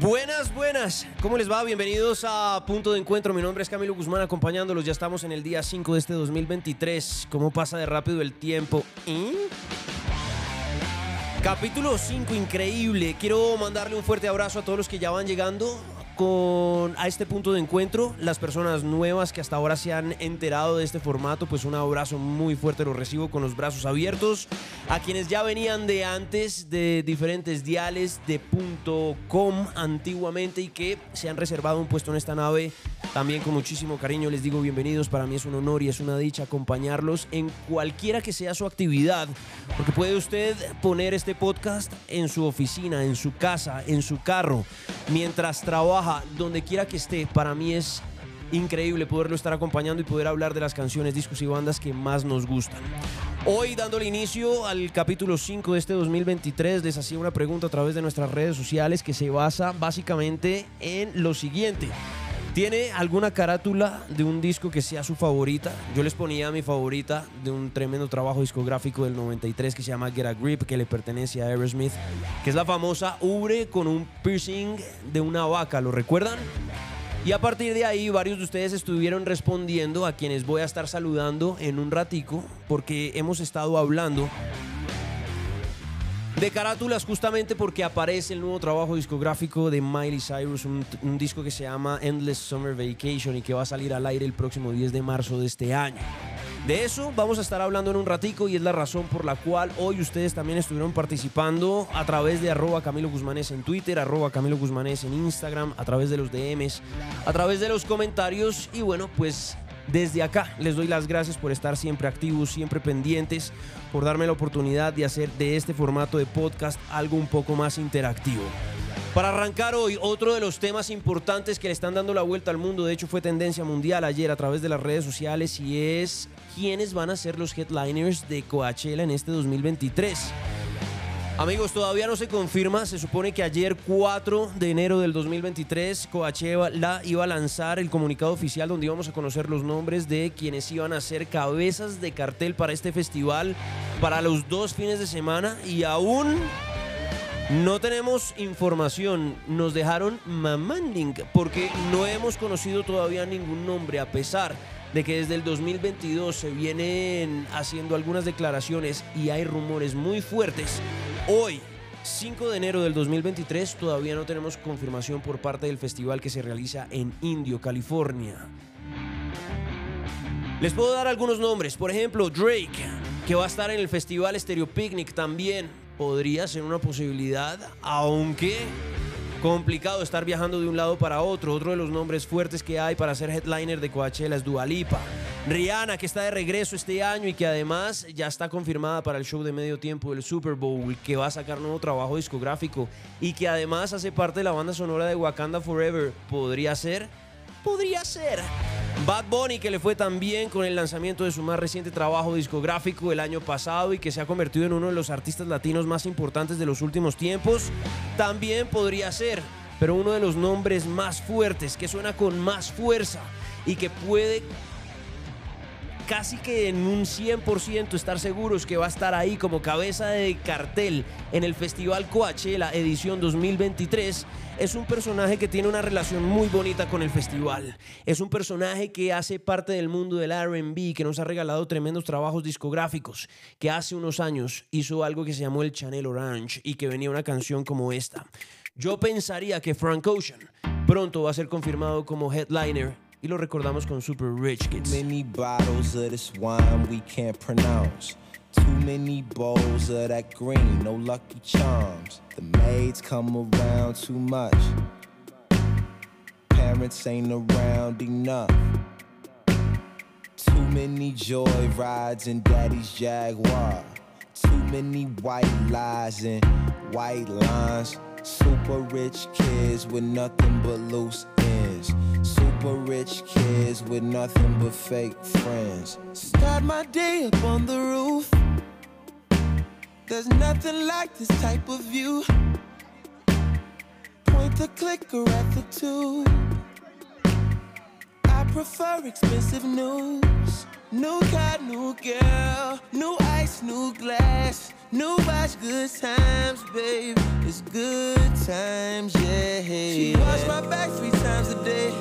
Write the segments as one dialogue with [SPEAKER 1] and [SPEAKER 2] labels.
[SPEAKER 1] Buenas, buenas. ¿Cómo les va? Bienvenidos a Punto de Encuentro. Mi nombre es Camilo Guzmán acompañándolos. Ya estamos en el día 5 de este 2023. ¿Cómo pasa de rápido el tiempo? Capítulo 5, increíble. Quiero mandarle un fuerte abrazo a todos los que ya van llegando con, a este punto de encuentro. Las personas nuevas que hasta ahora se han enterado de este formato, pues un abrazo muy fuerte lo recibo con los brazos abiertos. A quienes ya venían de antes de diferentes diales de punto .com antiguamente y que se han reservado un puesto en esta nave, también con muchísimo cariño les digo bienvenidos. Para mí es un honor y es una dicha acompañarlos en cualquiera que sea su actividad, porque puede usted poner este podcast en su oficina, en su casa, en su carro, mientras trabaja donde quiera que esté, para mí es increíble poderlo estar acompañando y poder hablar de las canciones, discos y bandas que más nos gustan. Hoy, dándole inicio al capítulo 5 de este 2023, les hacía una pregunta a través de nuestras redes sociales que se basa básicamente en lo siguiente. ¿Tiene alguna carátula de un disco que sea su favorita? Yo les ponía mi favorita de un tremendo trabajo discográfico del 93 que se llama Get a Grip, que le pertenece a Aerosmith, que es la famosa ubre con un piercing de una vaca, ¿lo recuerdan? Y a partir de ahí varios de ustedes estuvieron respondiendo a quienes voy a estar saludando en un ratico, porque hemos estado hablando de carátulas justamente porque aparece el nuevo trabajo discográfico de Miley Cyrus, un, disco que se llama Endless Summer Vacation y que va a salir al aire el próximo 10 de marzo de este año. De eso vamos a estar hablando en un ratico y es la razón por la cual hoy ustedes también estuvieron participando a través de arroba Camilo Guzmanes en Twitter, arroba Camilo Guzmanes en Instagram, a través de los DMs, a través de los comentarios y bueno, pues desde acá les doy las gracias por estar siempre activos, siempre pendientes, por darme la oportunidad de hacer de este formato de podcast algo un poco más interactivo. Para arrancar hoy, otro de los temas importantes que le están dando la vuelta al mundo, de hecho fue tendencia mundial ayer a través de las redes sociales y es quiénes van a ser los headliners de Coachella en este 2023. Amigos, todavía no se confirma. Se supone que ayer, 4 de enero del 2023, Coachella iba a lanzar el comunicado oficial donde íbamos a conocer los nombres de quienes iban a ser cabezas de cartel para este festival para los dos fines de semana y aún no tenemos información. Nos dejaron mamanding porque no hemos conocido todavía ningún nombre a pesar de que desde el 2022 se vienen haciendo algunas declaraciones y hay rumores muy fuertes. Hoy, 5 de enero del 2023, todavía no tenemos confirmación por parte del festival que se realiza en Indio, California. Les puedo dar algunos nombres, por ejemplo, Drake, que va a estar en el festival Stereo Picnic también. Podría ser una posibilidad, aunque complicado estar viajando de un lado para otro. Otro de los nombres fuertes que hay para ser headliner de Coachella es Dua Lipa. Rihanna, que está de regreso este año y que además ya está confirmada para el show de medio tiempo del Super Bowl, que va a sacar nuevo trabajo discográfico y que además hace parte de la banda sonora de Wakanda Forever. ¿Podría ser? Podría ser. Bad Bunny, que le fue tan bien con el lanzamiento de su más reciente trabajo discográfico el año pasado y que se ha convertido en uno de los artistas latinos más importantes de los últimos tiempos, también podría ser, pero uno de los nombres más fuertes, que suena con más fuerza y que puede casi que en un 100% estar seguros que va a estar ahí como cabeza de cartel en el Festival Coachella edición 2023, es un personaje que tiene una relación muy bonita con el festival. Es un personaje que hace parte del mundo del RB, que nos ha regalado tremendos trabajos discográficos, que hace unos años hizo algo que se llamó el Channel Orange y que venía una canción como esta. Yo pensaría que Frank Ocean pronto va a ser confirmado como headliner y lo recordamos con Super Rich Kids.
[SPEAKER 2] Too many bottles of this wine we can't pronounce. Too many bowls of that green, no lucky charms. The maids come around too much. Parents ain't around enough. Too many joy rides in daddy's Jaguar. Too many white lies and white lines. Super rich kids with nothing but loose ends. Super rich kids with nothing but fake friends. Start my day up on the roof. There's nothing like this type of view. Point the clicker at the tube. I prefer expensive news. New car, new girl, new ice, new glass, new watch, good times, babe. It's good times, yeah. She wash my back three times a day.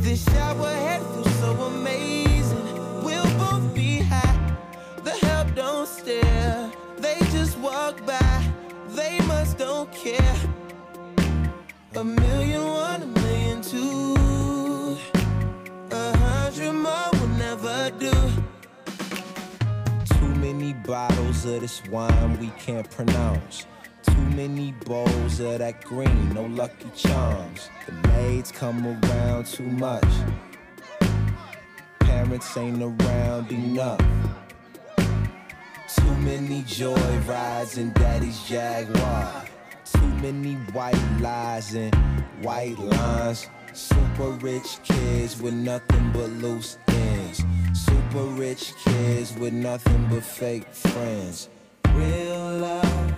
[SPEAKER 2] This shower head feels so amazing. We'll both be high. The help don't stare. They just walk by. They must don't care. A million one, a million two. Will never do. Too many bottles of this wine we can't pronounce. Too many bowls of that green, no lucky charms. The maids come around too much. Parents ain't around enough. Too many joy rides in daddy's Jaguar. Too many white lies and white lines. Super rich kids with nothing but loose ends. Super rich kids with nothing but fake friends. Real love.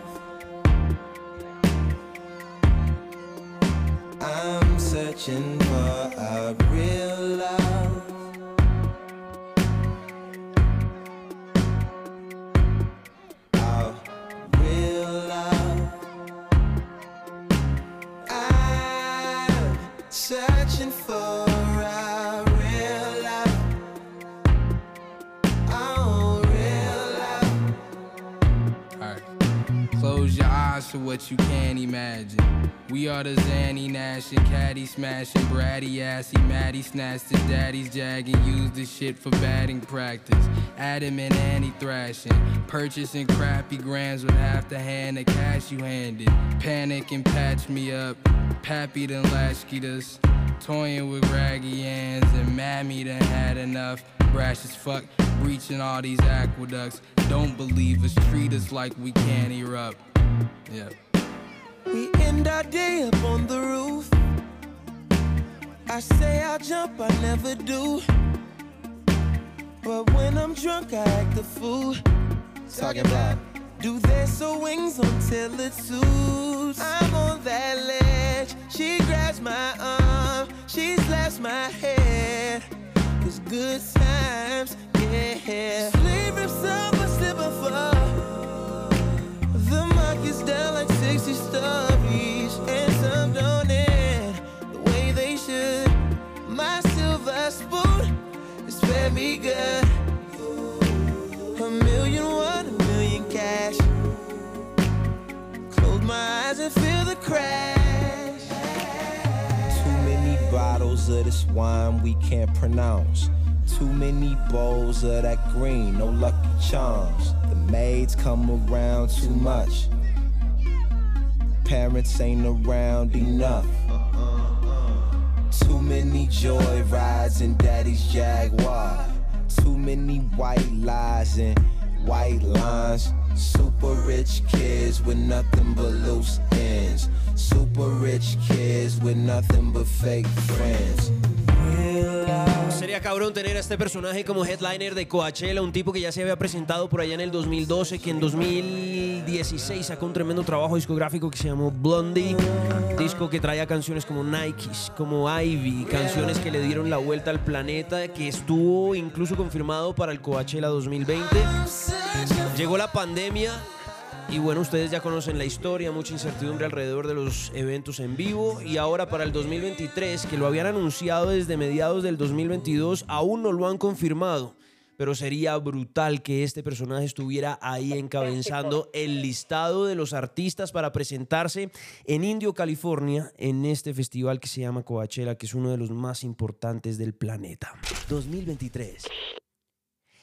[SPEAKER 2] I'm searching for a real love.
[SPEAKER 3] Eyes to what you can't imagine. We are the Zanny Nash and Caddy smashing, Bratty assy, Maddie snatched daddy's jag and used the shit for batting practice. Adam and Annie thrashing, purchasing crappy grams with half the hand of cash you handed. Panic and patch me up, Pappy done latchkeyed us. Toying with raggy hands and Mammy done had enough. Brash as fuck, breaching all these aqueducts. Don't believe us, treat us like we can't erupt. Yeah.
[SPEAKER 2] We end our day up on the roof. I say I'll jump, I never do. But when I'm drunk, I act a fool. Talking about do they sew wings until it suits? I'm on that ledge. She grabs my arm, she slaps my head. Cause good times, yeah. Sleep rips up, I slip and fall. 60 stories, and some don't end the way they should. My silver spoon is fed me good. A million, one, a million cash. Close my eyes and feel the crash. Too many bottles of this wine we can't pronounce. Too many bowls of that green, no lucky charms. The maids come around too much. Parents ain't around enough. Too many joy rides in daddy's Jaguar. Too many white lies and white lines. Super rich kids with nothing but loose ends. Super rich kids with nothing but fake friends. Love.
[SPEAKER 1] Sería cabrón tener a este personaje como headliner de Coachella, un tipo que ya se había presentado por allá en el 2012, que en 2016 sacó un tremendo trabajo discográfico que se llamó Blondie, disco que traía canciones como Nikes, como Ivy, canciones que le dieron la vuelta al planeta, que estuvo incluso confirmado para el Coachella 2020. Llegó la pandemia y bueno, ustedes ya conocen la historia, mucha incertidumbre alrededor de los eventos en vivo y ahora para el 2023, que lo habían anunciado desde mediados del 2022, aún no lo han confirmado. Pero sería brutal que este personaje estuviera ahí encabezando el listado de los artistas para presentarse en Indio, California, en este festival que se llama Coachella, que es uno de los más importantes del planeta. 2023.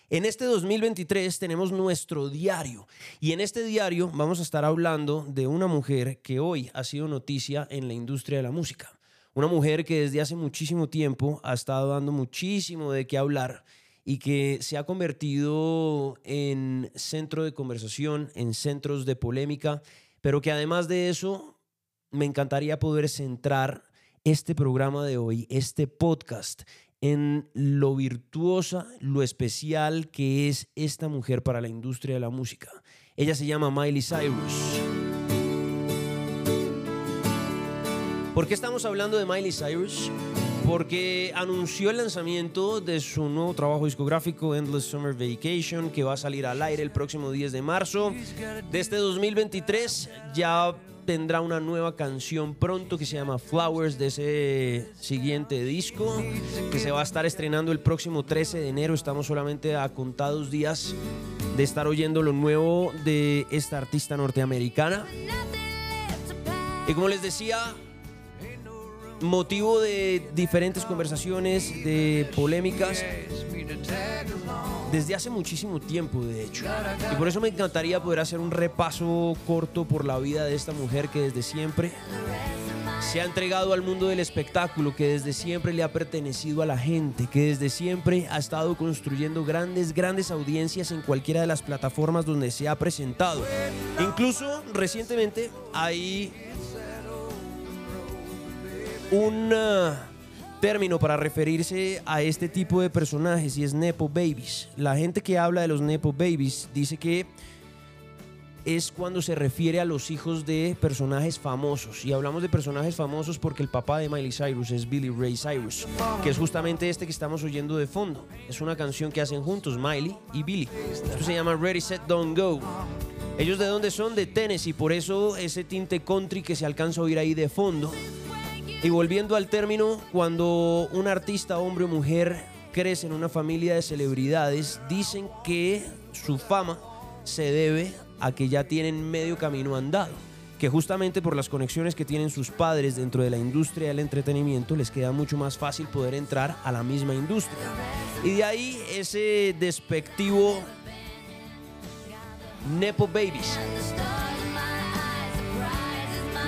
[SPEAKER 1] En este 2023 tenemos nuestro diario y en este diario vamos a estar hablando de una mujer que hoy ha sido noticia en la industria de la música. Una mujer que desde hace muchísimo tiempo ha estado dando muchísimo de qué hablar y que se ha convertido en centro de conversación, en centros de polémica pero que además de eso me encantaría poder centrar este programa de hoy, este podcast, en lo virtuosa, lo especial que es esta mujer para la industria de la música. Ella se llama Miley Cyrus. ¿Por qué estamos hablando de Miley Cyrus? Porque anunció el lanzamiento de su nuevo trabajo discográfico Endless Summer Vacation que va a salir al aire el próximo 10 de marzo de este 2023. Ya tendrá una nueva canción pronto que se llama Flowers de ese siguiente disco que se va a estar estrenando el próximo 13 de enero. Estamos solamente a contados días de estar oyendo lo nuevo de esta artista norteamericana. Y como les decía, motivo de diferentes conversaciones, de polémicas, desde hace muchísimo tiempo, de hecho. Y por eso me encantaría poder hacer un repaso corto por la vida de esta mujer que desde siempre se ha entregado al mundo del espectáculo, que desde siempre le ha pertenecido a la gente, que desde siempre ha estado construyendo grandes, grandes audiencias en cualquiera de las plataformas donde se ha presentado. Incluso recientemente hay un uh, término para referirse a este tipo de personajes y es Nepo Babies. La gente que habla de los Nepo Babies dice que es cuando se refiere a los hijos de personajes famosos. Y hablamos de personajes famosos porque el papá de Miley Cyrus es Billy Ray Cyrus, que es justamente este que estamos oyendo de fondo. Es una canción que hacen juntos Miley y Billy. Esto se llama Ready, Set, Don't Go. Ellos de dónde son? De Tennessee, por eso ese tinte country que se alcanza a oír ahí de fondo. Y volviendo al término, cuando un artista, hombre o mujer, crece en una familia de celebridades, dicen que su fama se debe a que ya tienen medio camino andado, que justamente por las conexiones que tienen sus padres dentro de la industria del entretenimiento les queda mucho más fácil poder entrar a la misma industria. Y de ahí ese despectivo Nepo Babies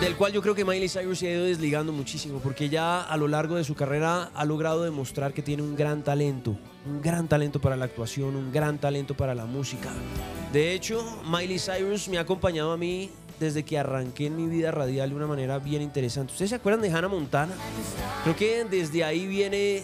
[SPEAKER 1] del cual yo creo que Miley Cyrus se ha ido desligando muchísimo, porque ya a lo largo de su carrera ha logrado demostrar que tiene un gran talento, un gran talento para la actuación, un gran talento para la música. De hecho, Miley Cyrus me ha acompañado a mí desde que arranqué en mi vida radial de una manera bien interesante. ¿Ustedes se acuerdan de Hannah Montana? Creo que desde ahí viene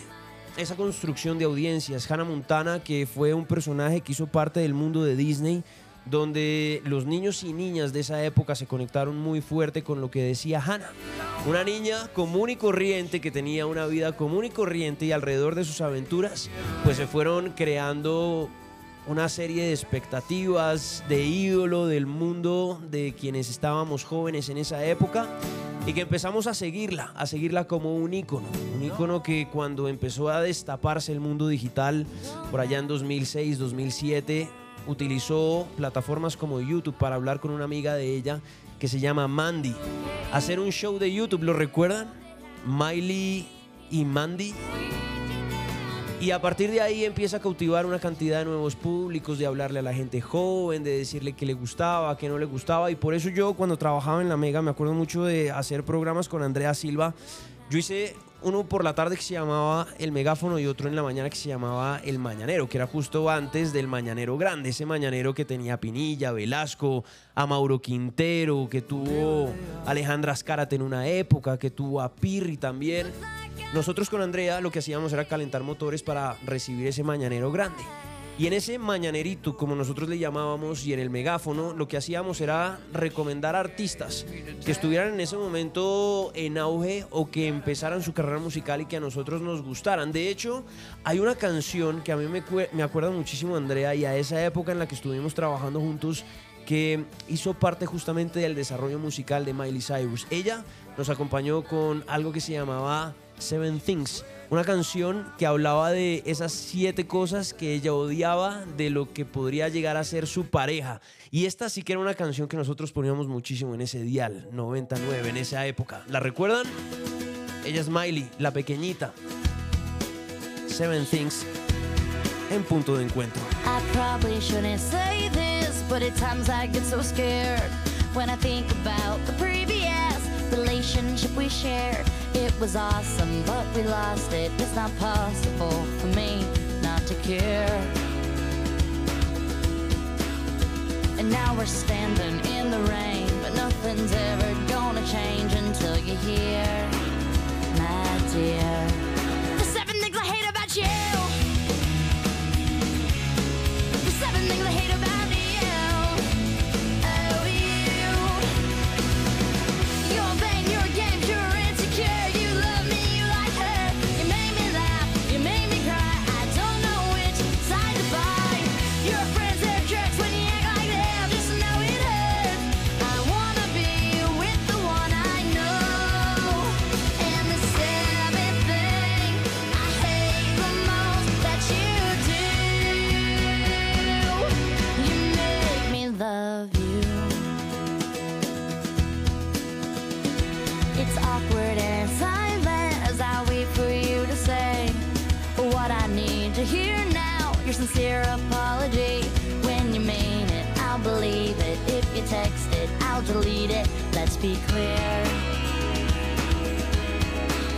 [SPEAKER 1] esa construcción de audiencias. Hannah Montana, que fue un personaje que hizo parte del mundo de Disney, donde los niños y niñas de esa época se conectaron muy fuerte con lo que decía Hannah. Una niña común y corriente que tenía una vida común y corriente y alrededor de sus aventuras, pues se fueron creando una serie de expectativas de ídolo del mundo de quienes estábamos jóvenes en esa época y que empezamos a seguirla, a seguirla como un ícono, un ícono que cuando empezó a destaparse el mundo digital por allá en 2006, 2007, utilizó plataformas como YouTube para hablar con una amiga de ella que se llama Mandy. Hacer un show de YouTube, ¿lo recuerdan? Miley y Mandy. Y a partir de ahí empieza a cautivar una cantidad de nuevos públicos, de hablarle a la gente joven, de decirle que le gustaba, que no le gustaba. Y por eso yo cuando trabajaba en la Mega me acuerdo mucho de hacer programas con Andrea Silva. Yo hice uno por la tarde que se llamaba El Megáfono y otro en la mañana que se llamaba El Mañanero, que era justo antes del Mañanero Grande, ese mañanero que tenía Pinilla, Velasco, a Mauro Quintero, que tuvo Alejandra Azcárate en una época, que tuvo a Pirri también. Nosotros con Andrea lo que hacíamos era calentar motores para recibir ese Mañanero Grande. Y en ese mañanerito, como nosotros le llamábamos, y en el megáfono, lo que hacíamos era recomendar artistas que estuvieran en ese momento en auge o que empezaran su carrera musical y que a nosotros nos gustaran. De hecho, hay una canción que a mí me, me acuerda muchísimo, Andrea, y a esa época en la que estuvimos trabajando juntos, que hizo parte justamente del desarrollo musical de Miley Cyrus. Ella nos acompañó con algo que se llamaba Seven Things una canción que hablaba de esas siete cosas que ella odiaba de lo que podría llegar a ser su pareja. Y esta sí que era una canción que nosotros poníamos muchísimo en ese dial, 99, en esa época. ¿La recuerdan? Ella es Miley, la pequeñita. Seven Things en punto de encuentro. I probably shouldn't say this, but at times I get so scared when I think about the previous relationship we shared. It was awesome, but we lost it. It's not possible for me not to care. And now we're standing in the rain, but
[SPEAKER 4] nothing's ever gonna change until you hear, my dear. The seven things I hate about you. The seven things I hate about you. Be clear.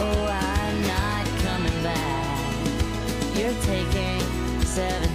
[SPEAKER 4] Oh, I'm not coming back. You're taking seven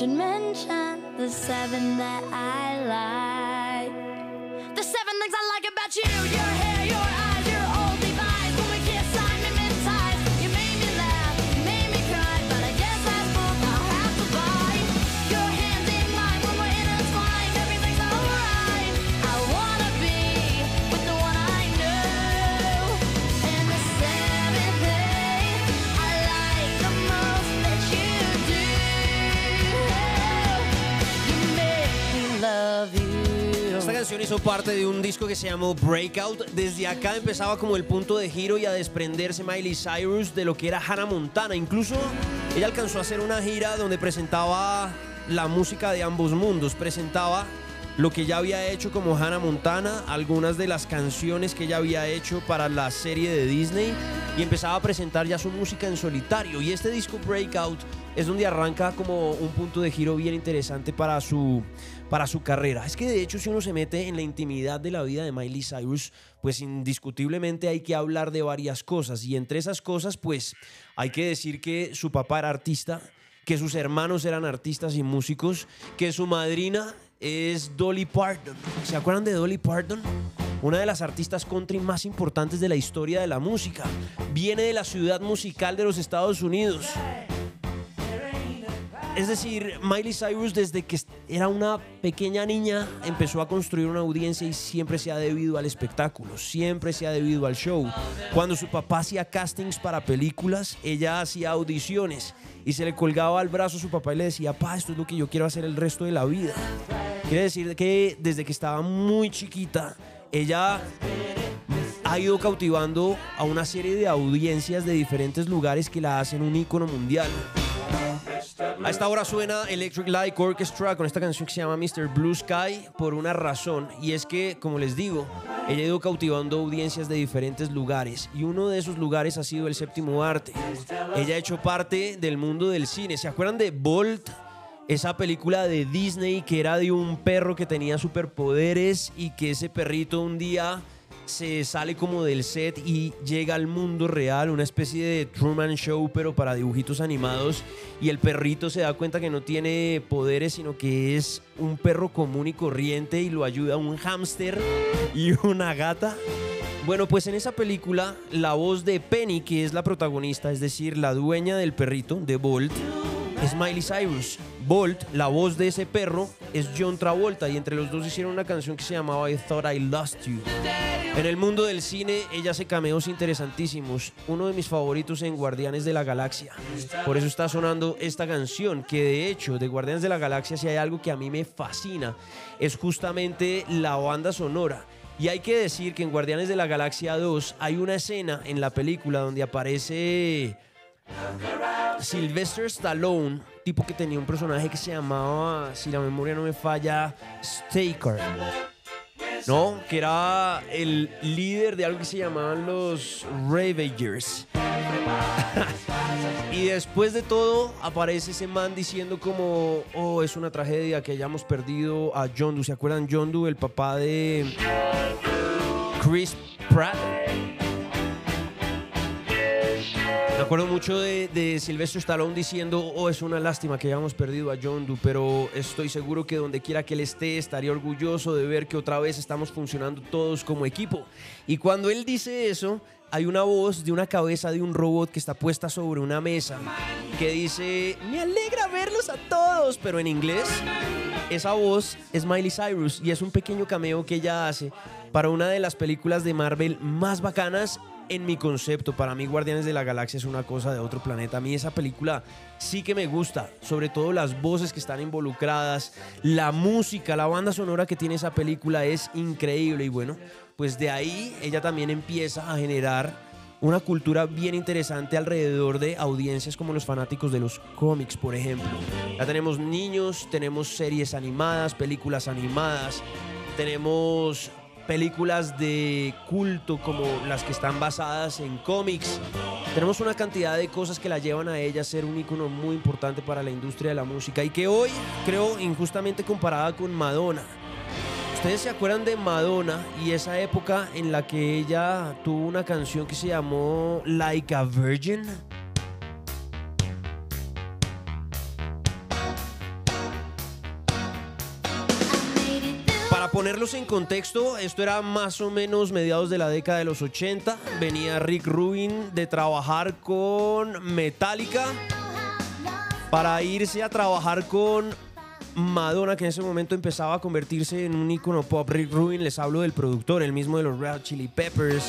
[SPEAKER 4] should mention the seven that I
[SPEAKER 1] parte de un disco que se llamó Breakout. Desde acá empezaba como el punto de giro y a desprenderse Miley Cyrus de lo que era Hannah Montana. Incluso ella alcanzó a hacer una gira donde presentaba la música de ambos mundos. Presentaba lo que ya había hecho como Hannah Montana, algunas de las canciones que ella había hecho para la serie de Disney y empezaba a presentar ya su música en solitario. Y este disco Breakout es donde arranca como un punto de giro bien interesante para su, para su carrera. Es que de hecho si uno se mete en la intimidad de la vida de Miley Cyrus, pues indiscutiblemente hay que hablar de varias cosas y entre esas cosas pues hay que decir que su papá era artista, que sus hermanos eran artistas y músicos, que su madrina es Dolly Parton. ¿Se acuerdan de Dolly Parton? Una de las artistas country más importantes de la historia de la música. Viene de la ciudad musical de los Estados Unidos. Es decir, Miley Cyrus desde que era una pequeña niña empezó a construir una audiencia y siempre se ha debido al espectáculo, siempre se ha debido al show. Cuando su papá hacía castings para películas, ella hacía audiciones y se le colgaba al brazo a su papá y le decía, pa, esto es lo que yo quiero hacer el resto de la vida. Quiere decir que desde que estaba muy chiquita, ella ha ido cautivando a una serie de audiencias de diferentes lugares que la hacen un ícono mundial. A esta hora suena Electric Light Orchestra con esta canción que se llama Mr. Blue Sky por una razón y es que, como les digo, ella ha ido cautivando audiencias de diferentes lugares y uno de esos lugares ha sido el séptimo arte. Ella ha hecho parte del mundo del cine. ¿Se acuerdan de Bolt? Esa película de Disney que era de un perro que tenía superpoderes y que ese perrito un día se sale como del set y llega al mundo real, una especie de Truman Show, pero para dibujitos animados. Y el perrito se da cuenta que no tiene poderes, sino que es un perro común y corriente y lo ayuda un hámster y una gata. Bueno, pues en esa película, la voz de Penny, que es la protagonista, es decir, la dueña del perrito, de Bolt, es Miley Cyrus. Bolt, la voz de ese perro, es John Travolta y entre los dos hicieron una canción que se llamaba I Thought I Lost You. En el mundo del cine, ella hace cameos interesantísimos. Uno de mis favoritos en Guardianes de la Galaxia. Por eso está sonando esta canción, que de hecho, de Guardianes de la Galaxia, si hay algo que a mí me fascina, es justamente la banda sonora. Y hay que decir que en Guardianes de la Galaxia 2 hay una escena en la película donde aparece Sylvester Stallone, tipo que tenía un personaje que se llamaba, si la memoria no me falla, Staker. ¿No? Que era el líder de algo que se llamaban los Ravagers. y después de todo aparece ese man diciendo como, oh, es una tragedia que hayamos perdido a John Doe. ¿Se acuerdan John Doe, el papá de Chris Pratt? Me acuerdo mucho de, de Sylvester Stallone diciendo, oh, es una lástima que hayamos perdido a John Doe, pero estoy seguro que donde quiera que él esté estaría orgulloso de ver que otra vez estamos funcionando todos como equipo. Y cuando él dice eso, hay una voz de una cabeza de un robot que está puesta sobre una mesa que dice, me alegra verlos a todos, pero en inglés esa voz es Miley Cyrus y es un pequeño cameo que ella hace para una de las películas de Marvel más bacanas en mi concepto. Para mí Guardianes de la Galaxia es una cosa de otro planeta. A mí esa película sí que me gusta, sobre todo las voces que están involucradas, la música, la banda sonora que tiene esa película es increíble y bueno, pues de ahí ella también empieza a generar una cultura bien interesante alrededor de audiencias como los fanáticos de los cómics, por ejemplo. Ya tenemos niños, tenemos series animadas, películas animadas, tenemos películas de culto como las que están basadas en cómics. Tenemos una cantidad de cosas que la llevan a ella a ser un icono muy importante para la industria de la música y que hoy creo injustamente comparada con Madonna. ¿Ustedes se acuerdan de Madonna y esa época en la que ella tuvo una canción que se llamó Like a Virgin? Ponerlos en contexto, esto era más o menos mediados de la década de los 80. Venía Rick Rubin de trabajar con Metallica para irse a trabajar con Madonna, que en ese momento empezaba a convertirse en un icono pop. Rick Rubin, les hablo del productor, el mismo de los Red Chili Peppers,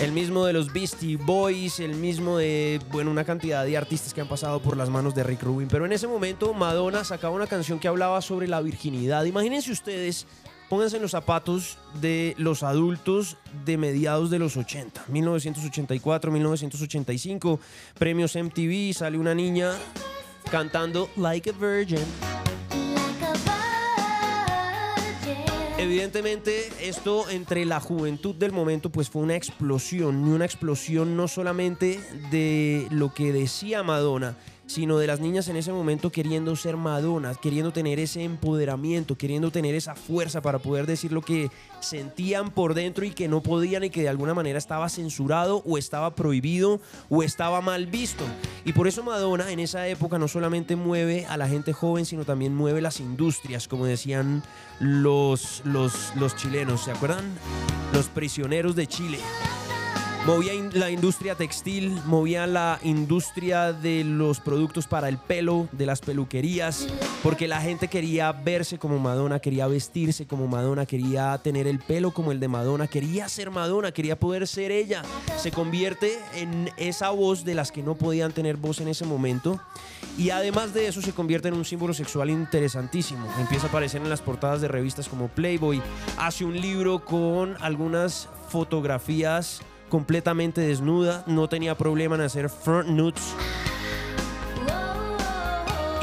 [SPEAKER 1] el mismo de los Beastie Boys, el mismo de, bueno, una cantidad de artistas que han pasado por las manos de Rick Rubin. Pero en ese momento Madonna sacaba una canción que hablaba sobre la virginidad. Imagínense ustedes, pónganse en los zapatos de los adultos de mediados de los 80, 1984, 1985, premios MTV, sale una niña cantando Like a Virgin. Evidentemente esto entre la juventud del momento pues fue una explosión y una explosión no solamente de lo que decía Madonna, sino de las niñas en ese momento queriendo ser Madonna, queriendo tener ese empoderamiento, queriendo tener esa fuerza para poder decir lo que sentían por dentro y que no podían y que de alguna manera estaba censurado o estaba prohibido o estaba mal visto. Y por eso Madonna en esa época no solamente mueve a la gente joven, sino también mueve las industrias, como decían los, los, los chilenos, ¿se acuerdan? Los prisioneros de Chile movía la industria textil, movía la industria de los productos para el pelo, de las peluquerías, porque la gente quería verse como Madonna, quería vestirse como Madonna, quería tener el pelo como el de Madonna, quería ser Madonna, quería poder ser ella. Se convierte en esa voz de las que no podían tener voz en ese momento. Y además de eso se convierte en un símbolo sexual interesantísimo. Empieza a aparecer en las portadas de revistas como Playboy. Hace un libro con algunas fotografías completamente desnuda, no tenía problema en hacer front nudes.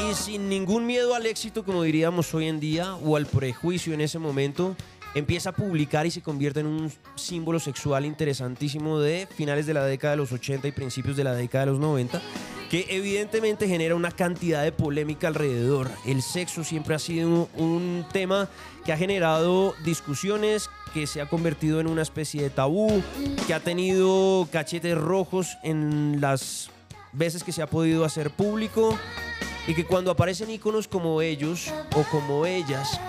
[SPEAKER 1] Y sin ningún miedo al éxito, como diríamos hoy en día, o al prejuicio en ese momento, empieza a publicar y se convierte en un símbolo sexual interesantísimo de finales de la década de los 80 y principios de la década de los 90, que evidentemente genera una cantidad de polémica alrededor. El sexo siempre ha sido un tema que ha generado discusiones, que se ha convertido en una especie de tabú, que ha tenido cachetes rojos en las veces que se ha podido hacer público y que cuando aparecen iconos como ellos o como ellas,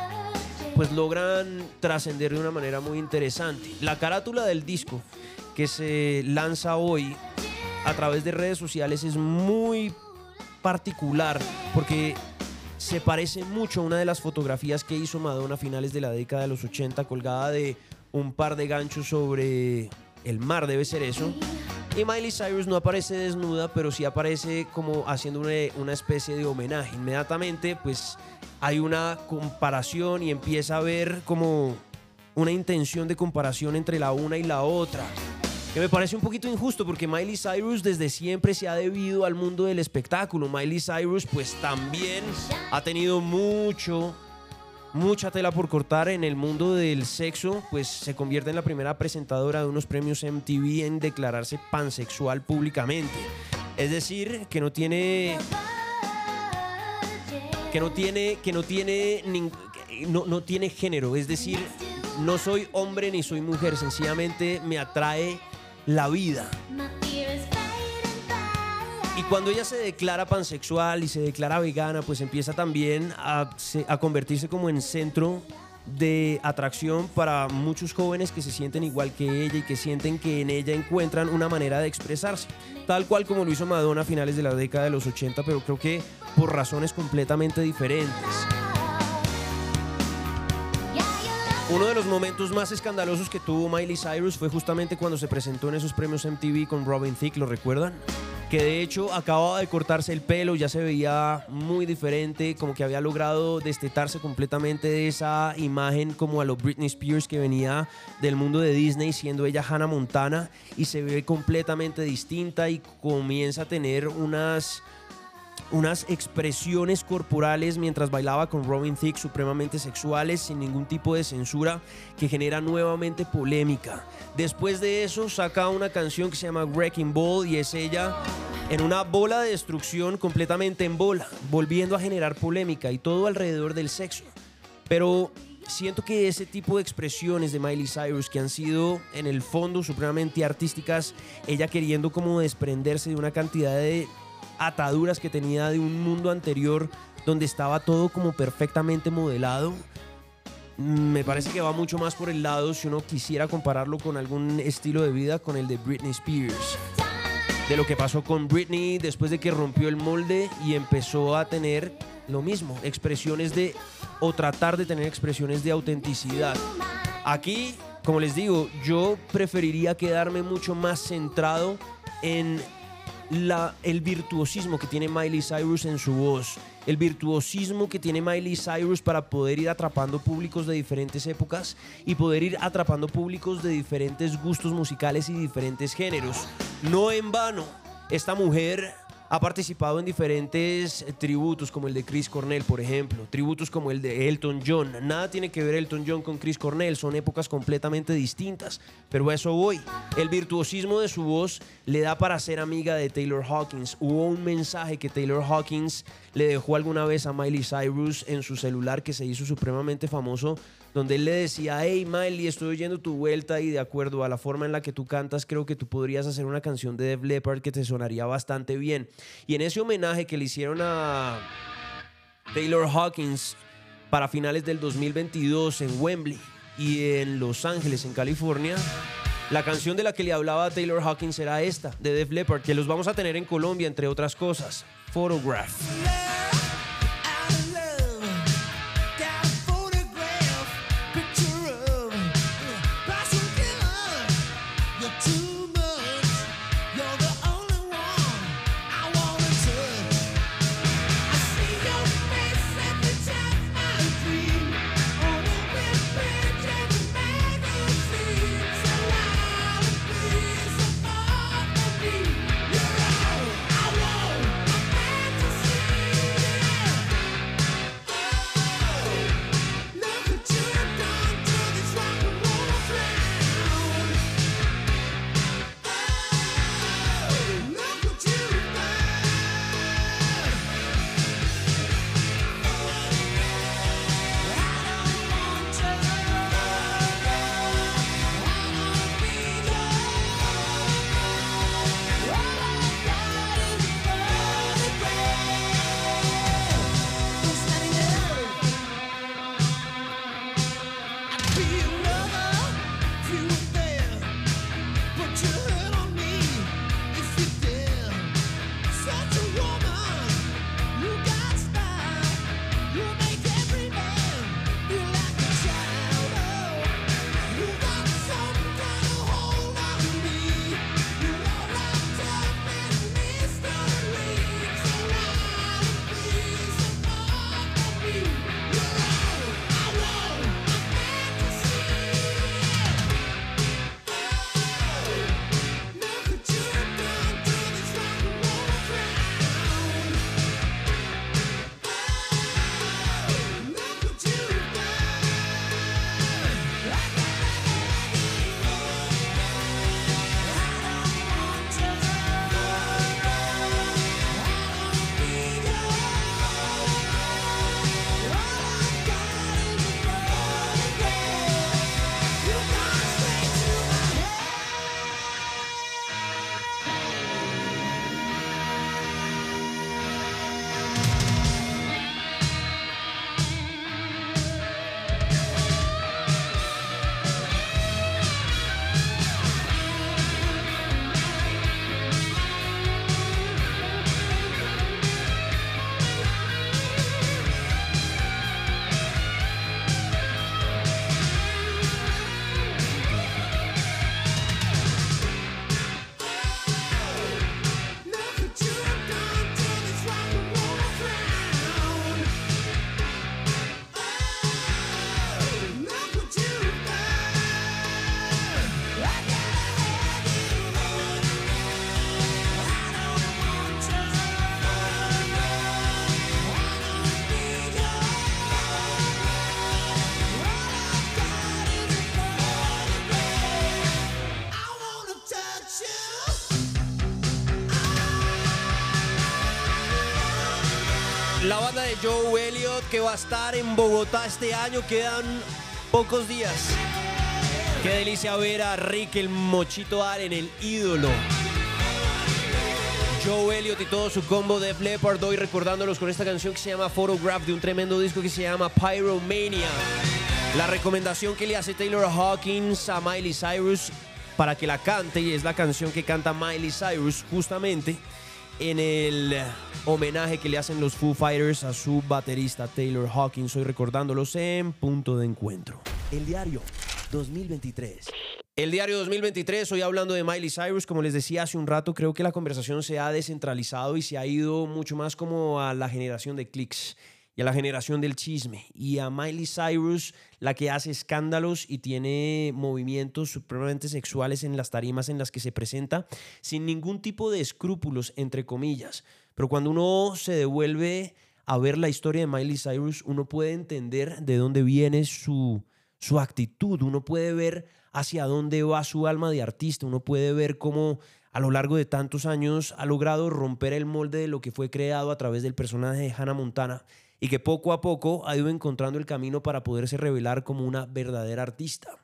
[SPEAKER 1] pues logran trascender de una manera muy interesante. La carátula del disco que se lanza hoy a través de redes sociales es muy particular porque se parece mucho a una de las fotografías que hizo Madonna a finales de la década de los 80, colgada de un par de ganchos sobre el mar, debe ser eso. Y Miley Cyrus no aparece desnuda, pero sí aparece como haciendo una, especie de homenaje. Inmediatamente, pues hay una comparación y empieza a ver como una intención de comparación entre la una y la otra. Que me parece un poquito injusto porque Miley Cyrus desde siempre se ha debido al mundo del espectáculo. Miley Cyrus pues también ha tenido mucho, mucha tela por cortar en el mundo del sexo, pues se convierte en la primera presentadora de unos premios MTV en declararse pansexual públicamente. Es decir, que no tiene que no tiene que no tiene no, no tiene género, es decir, no soy hombre ni soy mujer, sencillamente me atrae la vida. Y cuando ella se declara pansexual y se declara vegana, pues empieza también a, se- a convertirse como en centro de atracción para muchos jóvenes que se sienten igual que ella y que sienten que en ella encuentran una manera de expresarse, tal cual como lo hizo Madonna a finales de la década de los 80, pero creo que por razones completamente diferentes. Uno de los momentos más escandalosos que tuvo Miley Cyrus fue justamente cuando se presentó en esos premios MTV con Robin Thicke, ¿lo recuerdan? Que de hecho acababa de cortarse el pelo, ya se veía muy diferente, como que había logrado destetarse completamente de esa imagen como a lo Britney Spears que venía del mundo de Disney, siendo ella Hannah Montana, y se ve completamente distinta y comienza a tener unas unas expresiones corporales mientras bailaba con Robin Thicke supremamente sexuales sin ningún tipo de censura que genera nuevamente polémica. Después de eso saca una canción que se llama Wrecking Ball y es ella en una bola de destrucción completamente en bola, volviendo a generar polémica y todo alrededor del sexo. Pero siento que ese tipo de expresiones de Miley Cyrus que han sido en el fondo supremamente artísticas, ella queriendo como desprenderse de una cantidad de ataduras que tenía de un mundo anterior donde estaba todo como perfectamente modelado. Mm, Me parece que va mucho más por el lado si uno quisiera compararlo con algún estilo de vida con el de Britney Spears. De lo que pasó con Britney después de que rompió el molde y empezó a tener lo mismo, expresiones de o tratar de tener expresiones de autenticidad. Aquí, como les digo, yo preferiría quedarme mucho más centrado en la, el virtuosismo que tiene Miley Cyrus en su voz, el virtuosismo que tiene Miley Cyrus para poder ir atrapando públicos de diferentes épocas y poder ir atrapando públicos de diferentes gustos musicales y diferentes géneros. No en vano, esta mujer ha participado en diferentes tributos como el de Chris Cornell, por ejemplo, tributos como el de Elton John. Nada tiene que ver Elton John con Chris Cornell, son épocas completamente distintas, pero a eso voy. El virtuosismo de su voz le da para ser amiga de Taylor Hawkins. Hubo un mensaje que Taylor Hawkins le dejó alguna vez a Miley Cyrus en su celular que se hizo supremamente famoso, donde él le decía, hey Miley, estoy oyendo tu vuelta y de acuerdo a la forma en la que tú cantas, creo que tú podrías hacer una canción de Def Leppard que te sonaría bastante bien. Y en ese homenaje que le hicieron a Taylor Hawkins para finales del 2022 en Wembley y en Los Ángeles, en California, la canción de la que le hablaba Taylor Hawkins era esta, de Def Leppard, que los vamos a tener en Colombia, entre otras cosas. Photograph. Joe Elliott que va a estar en Bogotá este año. Quedan pocos días. Qué delicia ver a Rick el Mochito Allen, el ídolo. Joe Elliott y todo su combo de Leppard hoy recordándolos con esta canción que se llama Photograph de un tremendo disco que se llama Pyromania. La recomendación que le hace Taylor Hawkins a Miley Cyrus para que la cante y es la canción que canta Miley Cyrus justamente en el homenaje que le hacen los Foo Fighters a su baterista Taylor Hawkins. Hoy recordándolos en punto de encuentro. El diario 2023. El diario 2023, hoy hablando de Miley Cyrus, como les decía hace un rato, creo que la conversación se ha descentralizado y se ha ido mucho más como a la generación de clics y a la generación del chisme. Y a Miley Cyrus, la que hace escándalos y tiene movimientos supremamente sexuales en las tarimas en las que se presenta, sin ningún tipo de escrúpulos, entre comillas. Pero cuando uno se devuelve a ver la historia de Miley Cyrus, uno puede entender de dónde viene su, su actitud, uno puede ver hacia dónde va su alma de artista, uno puede ver cómo a lo largo de tantos años ha logrado romper el molde de lo que fue creado a través del personaje de Hannah Montana y que poco a poco ha ido encontrando el camino para poderse revelar como una verdadera artista.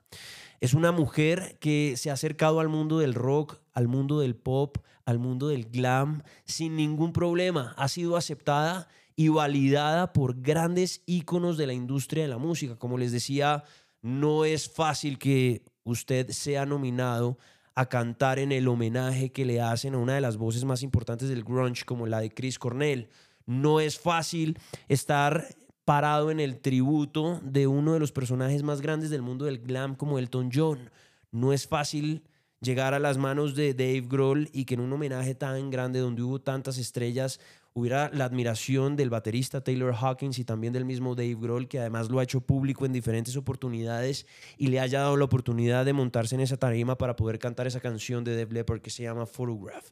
[SPEAKER 1] Es una mujer que se ha acercado al mundo del rock, al mundo del pop, al mundo del glam, sin ningún problema. Ha sido aceptada y validada por grandes íconos de la industria de la música. Como les decía, no es fácil que usted sea nominado a cantar en el homenaje que le hacen a una de las voces más importantes del grunge, como la de Chris Cornell. No es fácil estar parado en el tributo de uno de los personajes más grandes del mundo del glam como Elton John. No es fácil llegar a las manos de Dave Grohl y que en un homenaje tan grande donde hubo tantas estrellas hubiera la admiración del baterista Taylor Hawkins y también del mismo Dave Grohl, que además lo ha hecho público en diferentes oportunidades y le haya dado la oportunidad de montarse en esa tarima para poder cantar esa canción de Def Leppard que se llama Photograph.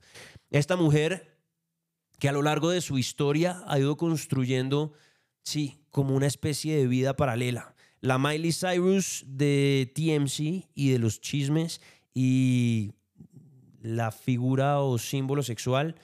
[SPEAKER 1] Esta mujer que a lo largo de su historia ha ido construyendo, sí, como una especie de vida paralela. La Miley Cyrus de TMC y de los chismes y la figura o símbolo sexual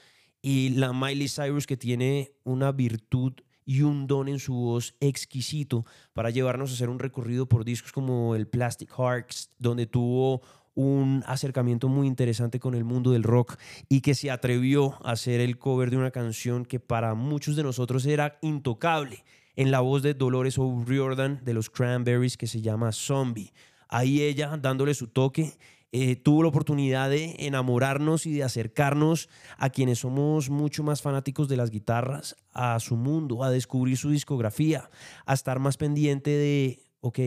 [SPEAKER 1] y la Miley Cyrus que tiene una virtud y un don en su voz exquisito para llevarnos a hacer un recorrido por discos como el Plastic Hearts, donde tuvo un acercamiento muy interesante con el mundo del rock y que se atrevió a hacer el cover de una canción que para muchos de nosotros era intocable en la voz de Dolores O'Riordan de los Cranberries que se llama Zombie. Ahí ella dándole su toque eh, tuvo la oportunidad de enamorarnos y de acercarnos a quienes somos mucho más fanáticos de las guitarras, a su mundo, a descubrir su discografía, a estar más pendiente de, ok,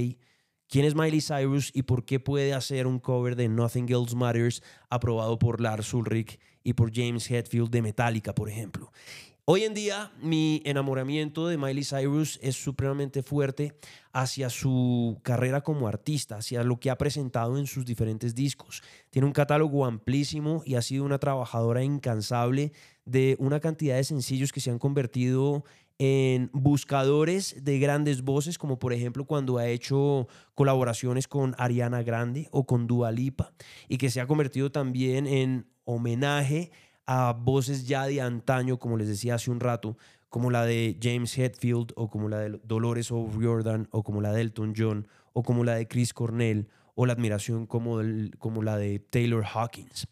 [SPEAKER 1] quién es Miley Cyrus y por qué puede hacer un cover de Nothing Else Matters aprobado por Lars Ulrich y por James Hetfield de Metallica, por ejemplo. Hoy en día mi enamoramiento de Miley Cyrus es supremamente fuerte hacia su carrera como artista, hacia lo que ha presentado en sus diferentes discos. Tiene un catálogo amplísimo y ha sido una trabajadora incansable de una cantidad de sencillos que se han convertido en buscadores de grandes voces, como por ejemplo cuando ha hecho colaboraciones con Ariana Grande o con Dua Lipa, y que se ha convertido también en homenaje a voces ya de antaño, como les decía hace un rato, como la de James Hetfield o como la de Dolores O'Riordan o como la de Elton John o como la de Chris Cornell o la admiración como, como la de Taylor Hawkins.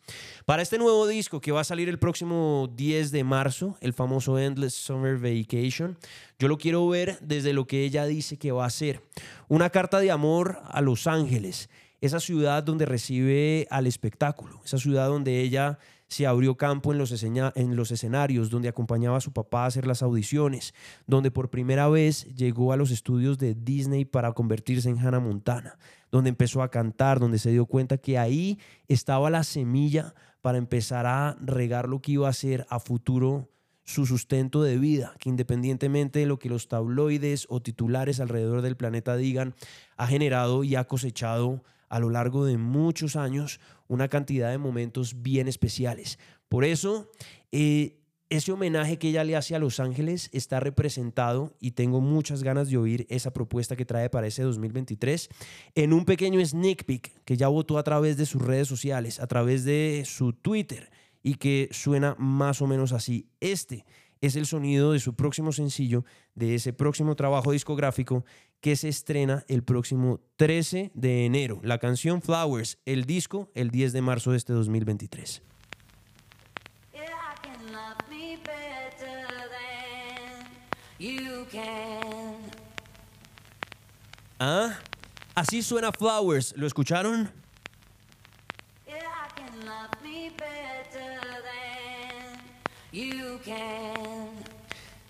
[SPEAKER 1] Para este nuevo disco que va a salir el próximo 10 de marzo, el famoso Endless Summer Vacation, yo lo quiero ver desde lo que ella dice que va a ser. Una carta de amor a Los Ángeles, esa ciudad donde recibe al espectáculo, esa ciudad donde ella se abrió campo en los, en los escenarios, donde acompañaba a su papá a hacer las audiciones, donde por primera vez llegó a los estudios de Disney para convertirse en Hannah Montana, donde empezó a cantar, donde se dio cuenta que ahí estaba la semilla para empezar a regar lo que iba a ser a futuro su sustento de vida, que independientemente de lo que los tabloides o titulares alrededor del planeta digan, ha generado y ha cosechado a lo largo de muchos años una cantidad de momentos bien especiales. Por eso, eh, ese homenaje que ella le hace a Los Ángeles está representado y tengo muchas ganas de oír esa propuesta que trae para ese 2023 en un pequeño sneak peek que ya votó a través de sus redes sociales, a través de su Twitter y que suena más o menos así. Este es el sonido de su próximo sencillo, de ese próximo trabajo discográfico que se estrena el próximo 13 de enero. La canción Flowers, el disco, el 10 de marzo de este 2023.
[SPEAKER 5] Yeah, I can love me better than you can.
[SPEAKER 1] Ah, así suena Flowers, ¿lo escucharon?
[SPEAKER 5] You can.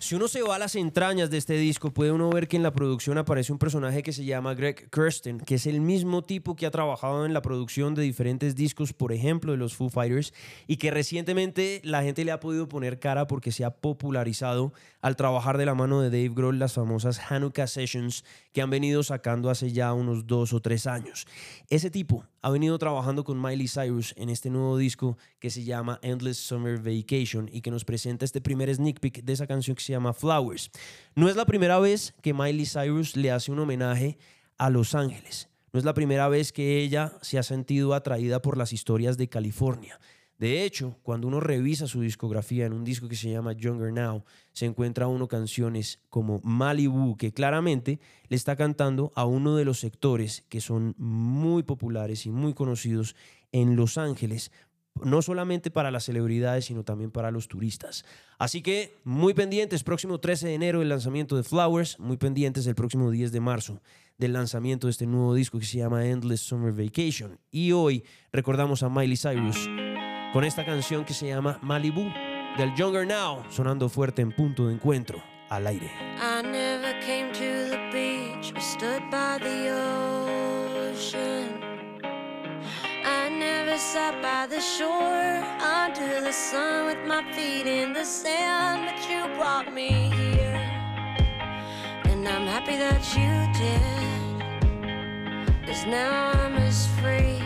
[SPEAKER 1] Si uno se va a las entrañas de este disco, puede uno ver que en la producción aparece un personaje que se llama Greg Kirsten, que es el mismo tipo que ha trabajado en la producción de diferentes discos, por ejemplo, de los Foo Fighters, y que recientemente la gente le ha podido poner cara porque se ha popularizado al trabajar de la mano de Dave Grohl las famosas Hanukkah Sessions que han venido sacando hace ya unos dos o tres años. Ese tipo ha venido trabajando con Miley Cyrus en este nuevo disco que se llama Endless Summer Vacation y que nos presenta este primer sneak peek de esa canción que se llama Flowers. No es la primera vez que Miley Cyrus le hace un homenaje a Los Ángeles. No es la primera vez que ella se ha sentido atraída por las historias de California. De hecho, cuando uno revisa su discografía en un disco que se llama Younger Now, se encuentra uno canciones como Malibu, que claramente le está cantando a uno de los sectores que son muy populares y muy conocidos en Los Ángeles, no solamente para las celebridades, sino también para los turistas. Así que muy pendientes, próximo 13 de enero el lanzamiento de Flowers, muy pendientes el próximo 10 de marzo del lanzamiento de este nuevo disco que se llama Endless Summer Vacation. Y hoy recordamos a Miley Cyrus con esta canción que se llama Malibu del Younger Now, sonando fuerte en punto de encuentro al aire.
[SPEAKER 4] I never came to the beach or stood by the ocean. I never sat by the shore under the sun with my feet in the sand, but you brought me here. And I'm happy that you did. Cause now I'm as free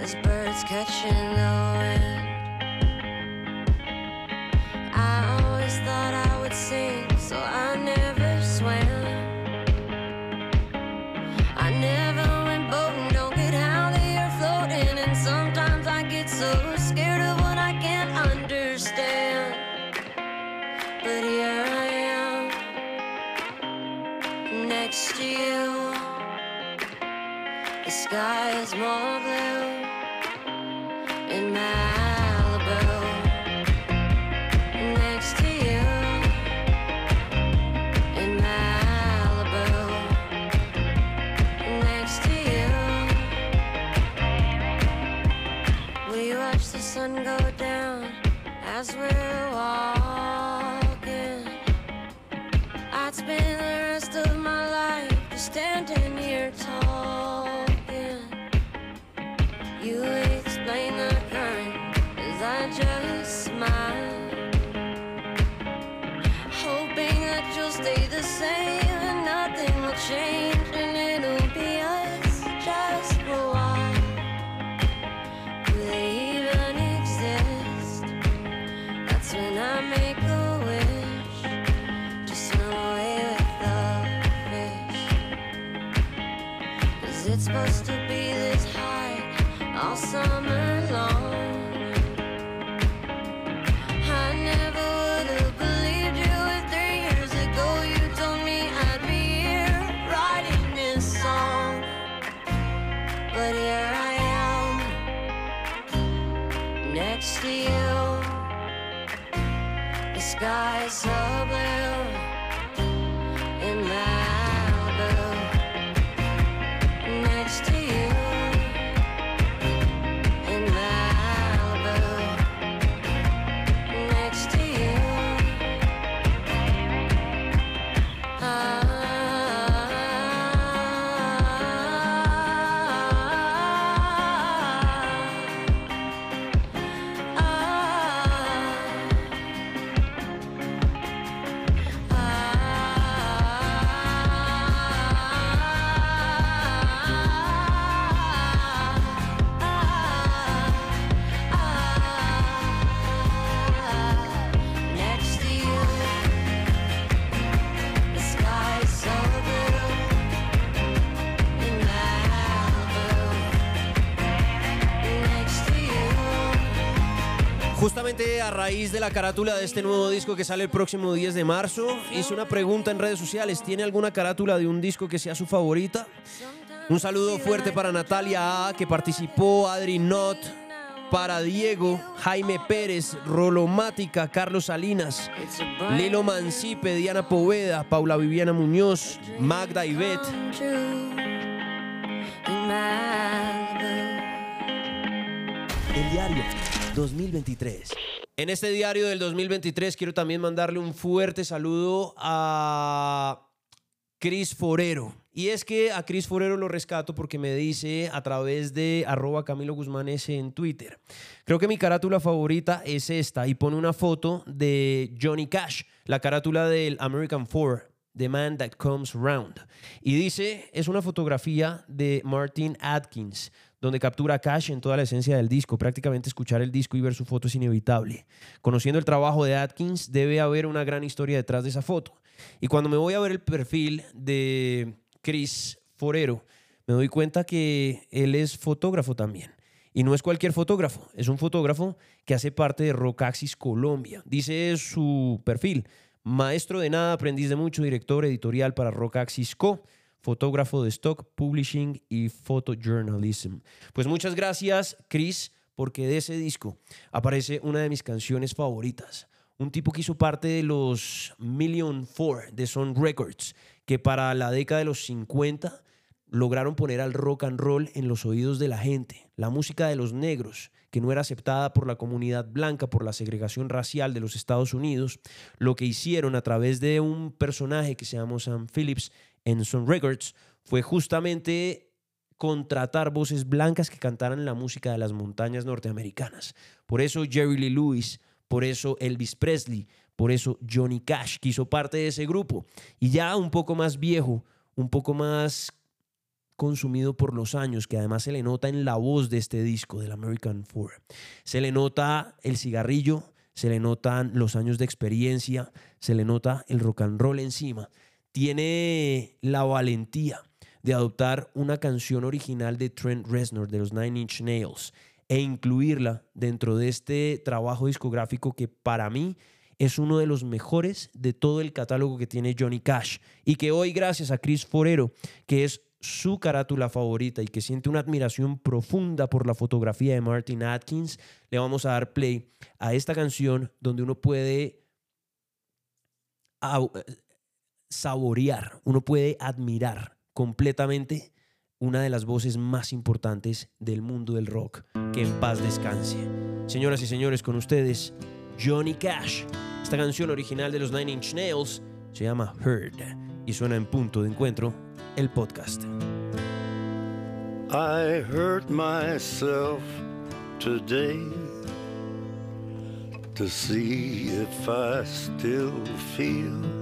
[SPEAKER 4] as birds catching the wind. Sky is more blue in Malibu as we're The A
[SPEAKER 1] raíz de la carátula de este nuevo disco que sale el próximo 10 de marzo, hice una pregunta en redes sociales. ¿Tiene alguna carátula de un disco que sea su favorita? Un saludo fuerte para Natalia A, que participó, Adri Not, para Diego, Jaime Pérez, Rolomática, Carlos Salinas, Lilo Mancipe, Diana Poveda, Paula Viviana Muñoz, Magda Ivette. El diario 2023. En este diario del 2023 quiero también mandarle un fuerte saludo a Cris Forero. Y es que a Cris Forero lo rescato porque me dice a través de arroba Camilo Guzmán S en Twitter. Creo que mi carátula favorita es esta y pone una foto de Johnny Cash, la carátula del American Four, The Man That Comes Round. Y dice, es una fotografía de Martin Atkins, donde captura a Cash en toda la esencia del disco. Prácticamente escuchar el disco y ver su foto es inevitable. Conociendo el trabajo de Atkins, debe haber una gran historia detrás de esa foto. Y cuando me voy a ver el perfil de Chris Forero, me doy cuenta que él es fotógrafo también. Y no es cualquier fotógrafo, es un fotógrafo que hace parte de Rockaxis Colombia. Dice su perfil, maestro de nada, aprendiz de mucho, director editorial para Rockaxis Co fotógrafo de stock, publishing y photojournalism. Pues muchas gracias, Chris, porque de ese disco aparece una de mis canciones favoritas. Un tipo que hizo parte de los Million Four de Sun Records, que para la década de los 50 lograron poner al rock and roll en los oídos de la gente, la música de los negros, que no era aceptada por la comunidad blanca por la segregación racial de los Estados Unidos, lo que hicieron a través de un personaje que se llama Sam Phillips en Sun Records fue justamente contratar voces blancas que cantaran la música de las montañas norteamericanas. Por eso Jerry Lee Lewis, por eso Elvis Presley, por eso Johnny Cash, que hizo parte de ese grupo. Y ya un poco más viejo, un poco más consumido por los años, que además se le nota en la voz de este disco del American Four. Se le nota el cigarrillo, se le notan los años de experiencia, se le nota el rock and roll encima tiene la valentía de adoptar una canción original de Trent Reznor de los Nine Inch Nails e incluirla dentro de este trabajo discográfico que para mí es uno de los mejores de todo el catálogo que tiene Johnny Cash y que hoy gracias a Chris Forero, que es su carátula favorita y que siente una admiración profunda por la fotografía de Martin Atkins, le vamos a dar play a esta canción donde uno puede saborear, uno puede admirar completamente una de las voces más importantes del mundo del rock. Que en paz descanse. Señoras y señores, con ustedes, Johnny Cash. Esta canción original de los Nine Inch Nails se llama Heard y suena en punto de encuentro el podcast.
[SPEAKER 6] I hurt myself today to see if I still feel.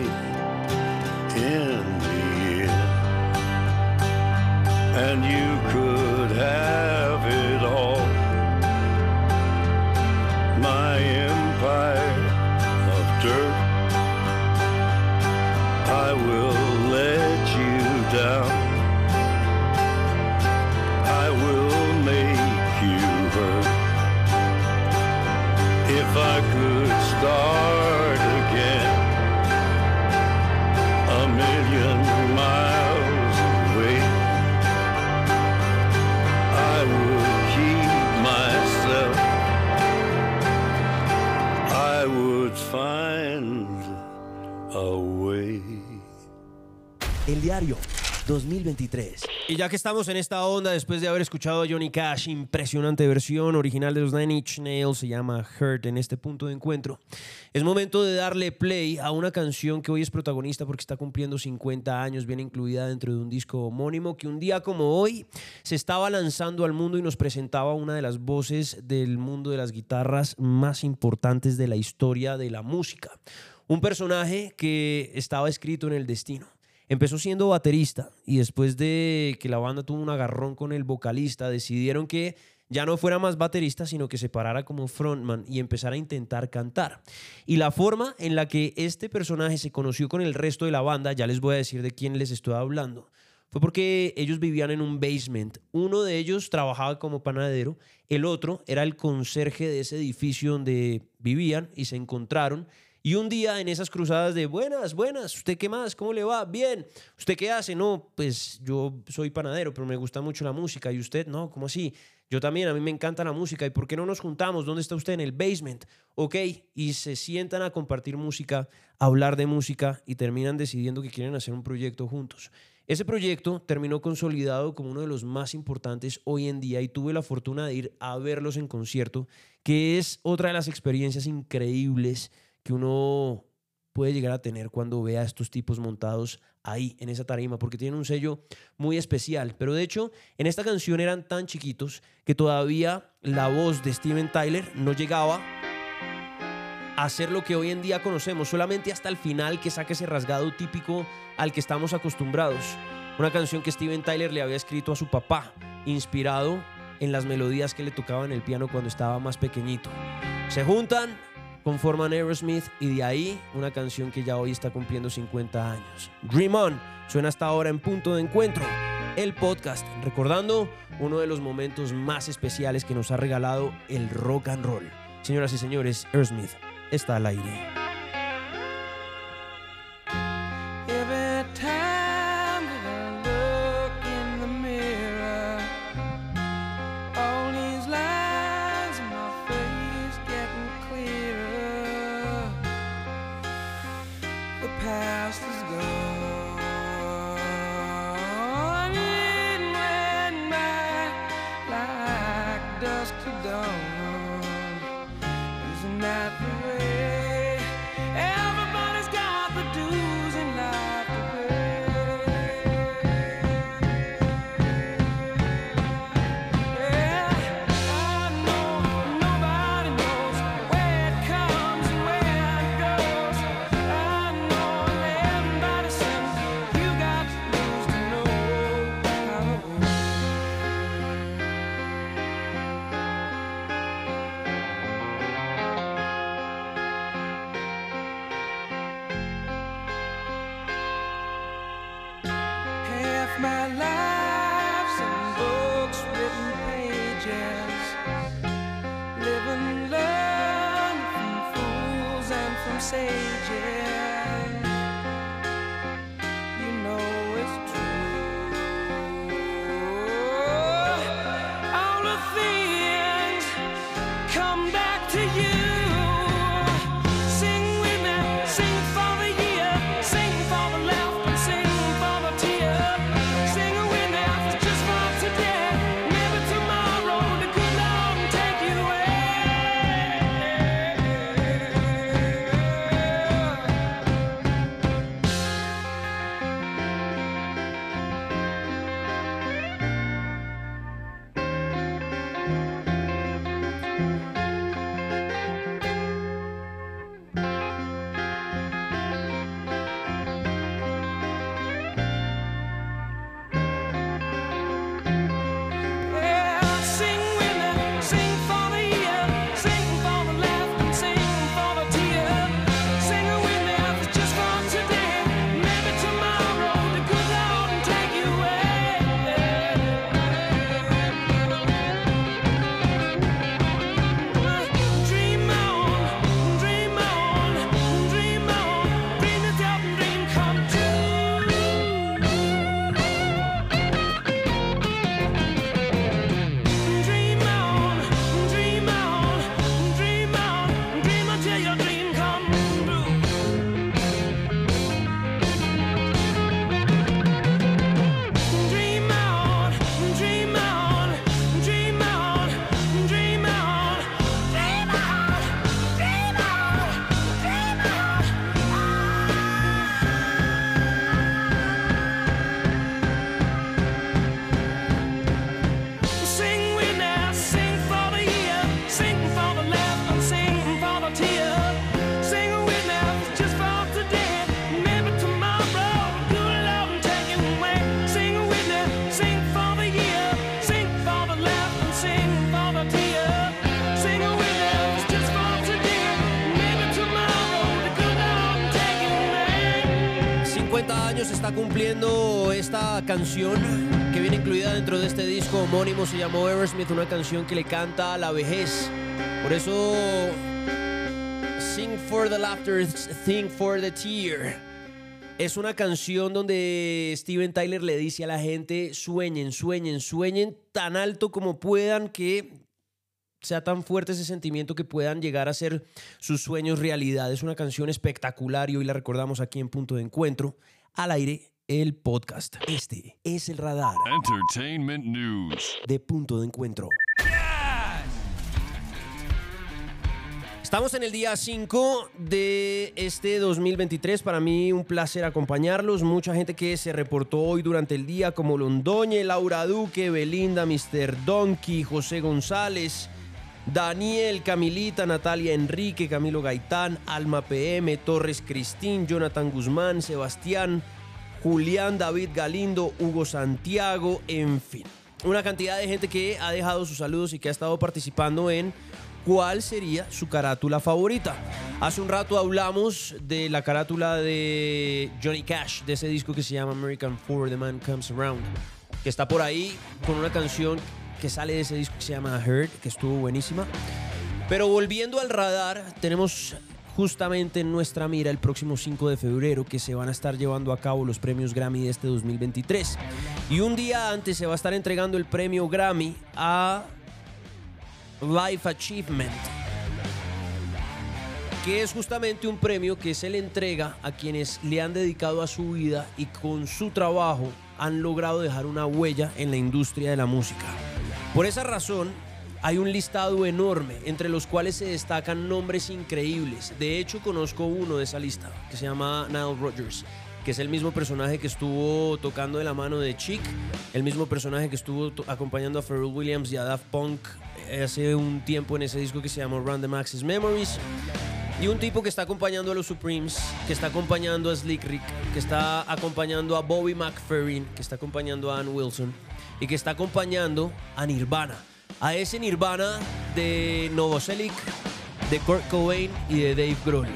[SPEAKER 6] in
[SPEAKER 1] El diario 2023. Y ya que estamos en esta onda, después de haber escuchado a Johnny Cash, impresionante versión original de los Nine Inch Nails, se llama Hurt en este punto de encuentro. Es momento de darle play a una canción que hoy es protagonista porque está cumpliendo 50 años, viene incluida dentro de un disco homónimo que un día como hoy se estaba lanzando al mundo y nos presentaba una de las voces del mundo de las guitarras más importantes de la historia de la música. Un personaje que estaba escrito en el destino. Empezó siendo baterista y después de que la banda tuvo un agarrón con el vocalista, decidieron que ya no fuera más baterista, sino que se parara como frontman y empezara a intentar cantar. Y la forma en la que este personaje se conoció con el resto de la banda, ya les voy a decir de quién les estoy hablando, fue porque ellos vivían en un basement. Uno de ellos trabajaba como panadero, el otro era el conserje de ese edificio donde vivían y se encontraron. Y un día en esas cruzadas de buenas, buenas, ¿usted qué más? ¿Cómo le va? Bien. ¿Usted qué hace? No, pues yo soy panadero, pero me gusta mucho la música. ¿Y usted? No, ¿cómo así? Yo también, a mí me encanta la música. ¿Y por qué no nos juntamos? ¿Dónde está usted? En el basement. Ok. Y se sientan a compartir música, a hablar de música y terminan decidiendo que quieren hacer un proyecto juntos. Ese proyecto terminó consolidado como uno de los más importantes hoy en día y tuve la fortuna de ir a verlos en concierto, que es otra de las experiencias increíbles que uno puede llegar a tener cuando ve a estos tipos montados ahí en esa tarima, porque tienen un sello muy especial. Pero de hecho, en esta canción eran tan chiquitos que todavía la voz de Steven Tyler no llegaba a ser lo que hoy en día conocemos, solamente hasta el final que saque ese rasgado típico al que estamos acostumbrados. Una canción que Steven Tyler le había escrito a su papá, inspirado en las melodías que le tocaban el piano cuando estaba más pequeñito. Se juntan, conforman Aerosmith y de ahí una canción que ya hoy está cumpliendo 50 años. Dream On suena hasta ahora en punto de encuentro. El podcast, recordando uno de los momentos más especiales que nos ha regalado el rock and roll. Señoras y señores, Aerosmith está al aire.
[SPEAKER 7] The past is gone. And
[SPEAKER 1] canción que viene incluida dentro de este disco homónimo, se llamó Eversmith, una canción que le canta a la vejez. Por eso, Sing for the Laughter, Think for the Tear. Es una canción donde Steven Tyler le dice a la gente, sueñen, sueñen, sueñen tan alto como puedan que sea tan fuerte ese sentimiento que puedan llegar a ser sus sueños realidad. Es una canción espectacular y hoy la recordamos aquí en Punto de Encuentro, al aire, el podcast. Este es el radar
[SPEAKER 8] Entertainment News.
[SPEAKER 1] de Punto de Encuentro. Estamos en el día 5 de este 2023. Para mí un placer acompañarlos. Mucha gente que se reportó hoy durante el día como Londoñe, Laura Duque, Belinda, Mr. Donkey, José González, Daniel, Camilita, Natalia Enrique, Camilo Gaitán, Alma PM, Torres Cristín, Jonathan Guzmán, Sebastián, Julián, David Galindo, Hugo Santiago, en fin. Una cantidad de gente que ha dejado sus saludos y que ha estado participando en cuál sería su carátula favorita. Hace un rato hablamos de la carátula de Johnny Cash, de ese disco que se llama American For The Man Comes Around, que está por ahí con una canción que sale de ese disco que se llama Hurt, que estuvo buenísima. Pero volviendo al radar, tenemos justamente en nuestra mira el próximo 5 de febrero que se van a estar llevando a cabo los premios Grammy de este 2023. Y un día antes se va a estar entregando el premio Grammy a Life Achievement, que es justamente un premio que se le entrega a quienes le han dedicado a su vida y con su trabajo han logrado dejar una huella en la industria de la música. Por esa razón, hay un listado enorme entre los cuales se destacan nombres increíbles. De hecho, conozco uno de esa lista que se llama Nile Rodgers, que es el mismo personaje que estuvo tocando de la mano de Chic, el mismo personaje que estuvo acompañando a Pharrell Williams y a Daft Punk eh, hace un tiempo en ese disco que se llama Random Access Memories. Y un tipo que está acompañando a los Supremes, que está acompañando a Slick Rick, que está acompañando a Bobby McFerrin, que está acompañando a Ann Wilson y que está acompañando a Nirvana. A ese Nirvana de Novoselic, de Kurt Cobain y de Dave Grohl.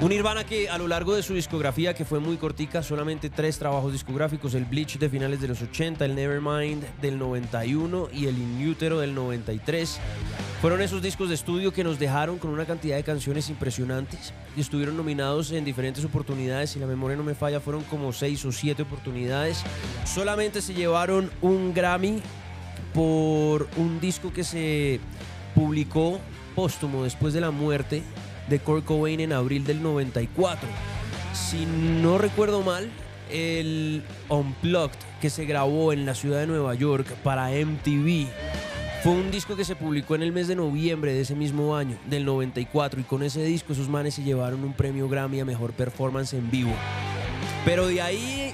[SPEAKER 1] Un Nirvana que a lo largo de su discografía, que fue muy cortica, solamente tres trabajos discográficos, el Bleach de finales de los 80, el Nevermind del 91 y el In Utero del 93, fueron esos discos de estudio que nos dejaron con una cantidad de canciones impresionantes y estuvieron nominados en diferentes oportunidades, si la memoria no me falla, fueron como seis o siete oportunidades. Solamente se llevaron un Grammy por un disco que se publicó póstumo después de la muerte de Kurt Cobain en abril del 94. Si no recuerdo mal, el Unplugged que se grabó en la ciudad de Nueva York para MTV fue un disco que se publicó en el mes de noviembre de ese mismo año, del 94, y con ese disco esos manes se llevaron un premio Grammy a Mejor Performance en Vivo. Pero de ahí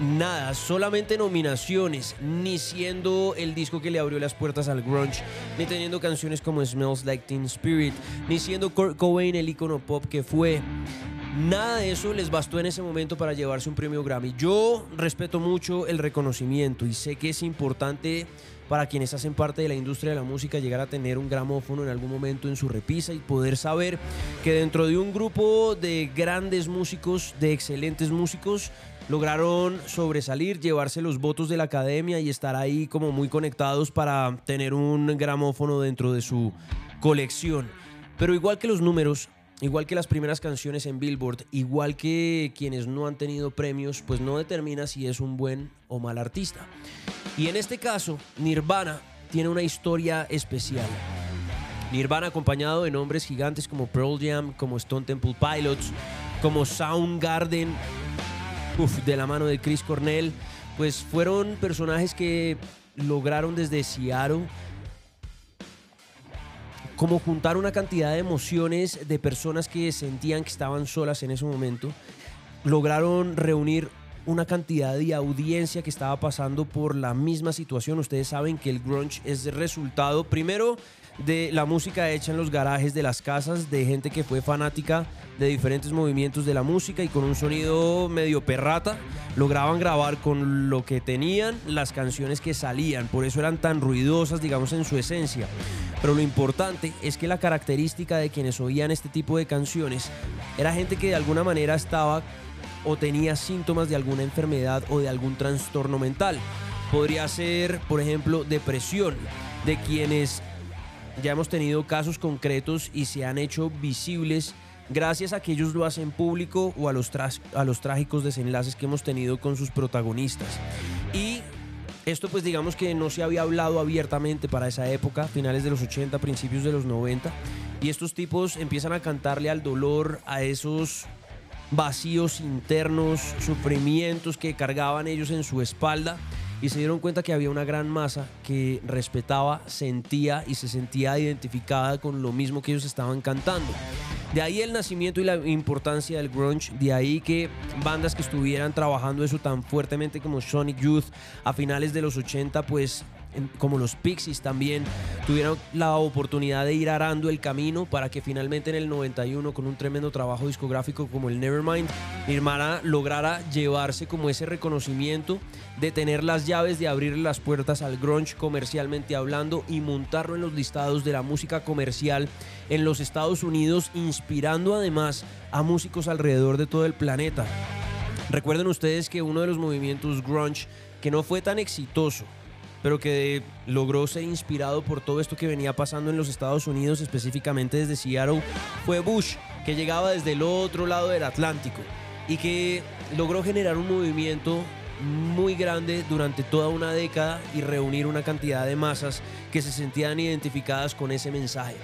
[SPEAKER 1] nada, solamente nominaciones, ni siendo el disco que le abrió las puertas al grunge, ni teniendo canciones como Smells Like Teen Spirit, ni siendo Kurt Cobain el icono pop que fue. Nada de eso les bastó en ese momento para llevarse un premio Grammy. Yo respeto mucho el reconocimiento y sé que es importante para quienes hacen parte de la industria de la música llegar a tener un gramófono en algún momento en su repisa y poder saber que dentro de un grupo de grandes músicos, de excelentes músicos, lograron sobresalir, llevarse los votos de la academia y estar ahí como muy conectados para tener un gramófono dentro de su colección. Pero igual que los números, igual que las primeras canciones en Billboard, igual que quienes no han tenido premios, pues no determina si es un buen o mal artista. Y en este caso, Nirvana tiene una historia especial. Nirvana acompañado de nombres gigantes como Pearl Jam, como Stone Temple Pilots, como Soundgarden, de la mano de Chris Cornell, pues fueron personajes que lograron desde Seattle como juntar una cantidad de emociones de personas que sentían que estaban solas en ese momento, lograron reunir una cantidad de audiencia que estaba pasando por la misma situación. Ustedes saben que el grunge es resultado primero de la música hecha en los garajes de las casas, de gente que fue fanática de diferentes movimientos de la música y con un sonido medio perrata lograban grabar con lo que tenían las canciones que salían, por eso eran tan ruidosas, digamos, en su esencia. Pero lo importante es que la característica de quienes oían este tipo de canciones era gente que de alguna manera estaba o tenía síntomas de alguna enfermedad o de algún trastorno mental. Podría ser, por ejemplo, depresión, de quienes ya hemos tenido casos concretos y se han hecho visibles gracias a que ellos lo hacen público o a los, trágicos desenlaces que hemos tenido con sus protagonistas. Y esto pues digamos que no se había hablado abiertamente para esa época, finales de los 80, principios de los 90. Y estos tipos empiezan a cantarle al dolor, a esos vacíos internos, sufrimientos que cargaban ellos en su espalda y se dieron cuenta que había una gran masa que respetaba, sentía y se sentía identificada con lo mismo que ellos estaban cantando. De ahí el nacimiento y la importancia del grunge, de ahí que bandas que estuvieran trabajando eso tan fuertemente como Sonic Youth a finales de los 80 pues como los Pixies también tuvieron la oportunidad de ir arando el camino para que finalmente en el 91 con un tremendo trabajo discográfico como el Nevermind Nirvana lograra llevarse como ese reconocimiento de tener las llaves de abrir las puertas al grunge comercialmente hablando y montarlo en los listados de la música comercial en los Estados Unidos inspirando además a músicos alrededor de todo el planeta. Recuerden ustedes que uno de los movimientos grunge que no fue tan exitoso, pero que logró ser inspirado por todo esto que venía pasando en los Estados Unidos, específicamente desde Seattle, fue Bush, que llegaba desde el otro lado del Atlántico y que logró generar un movimiento muy grande durante toda una década y reunir una cantidad de masas que se sentían identificadas con ese mensaje.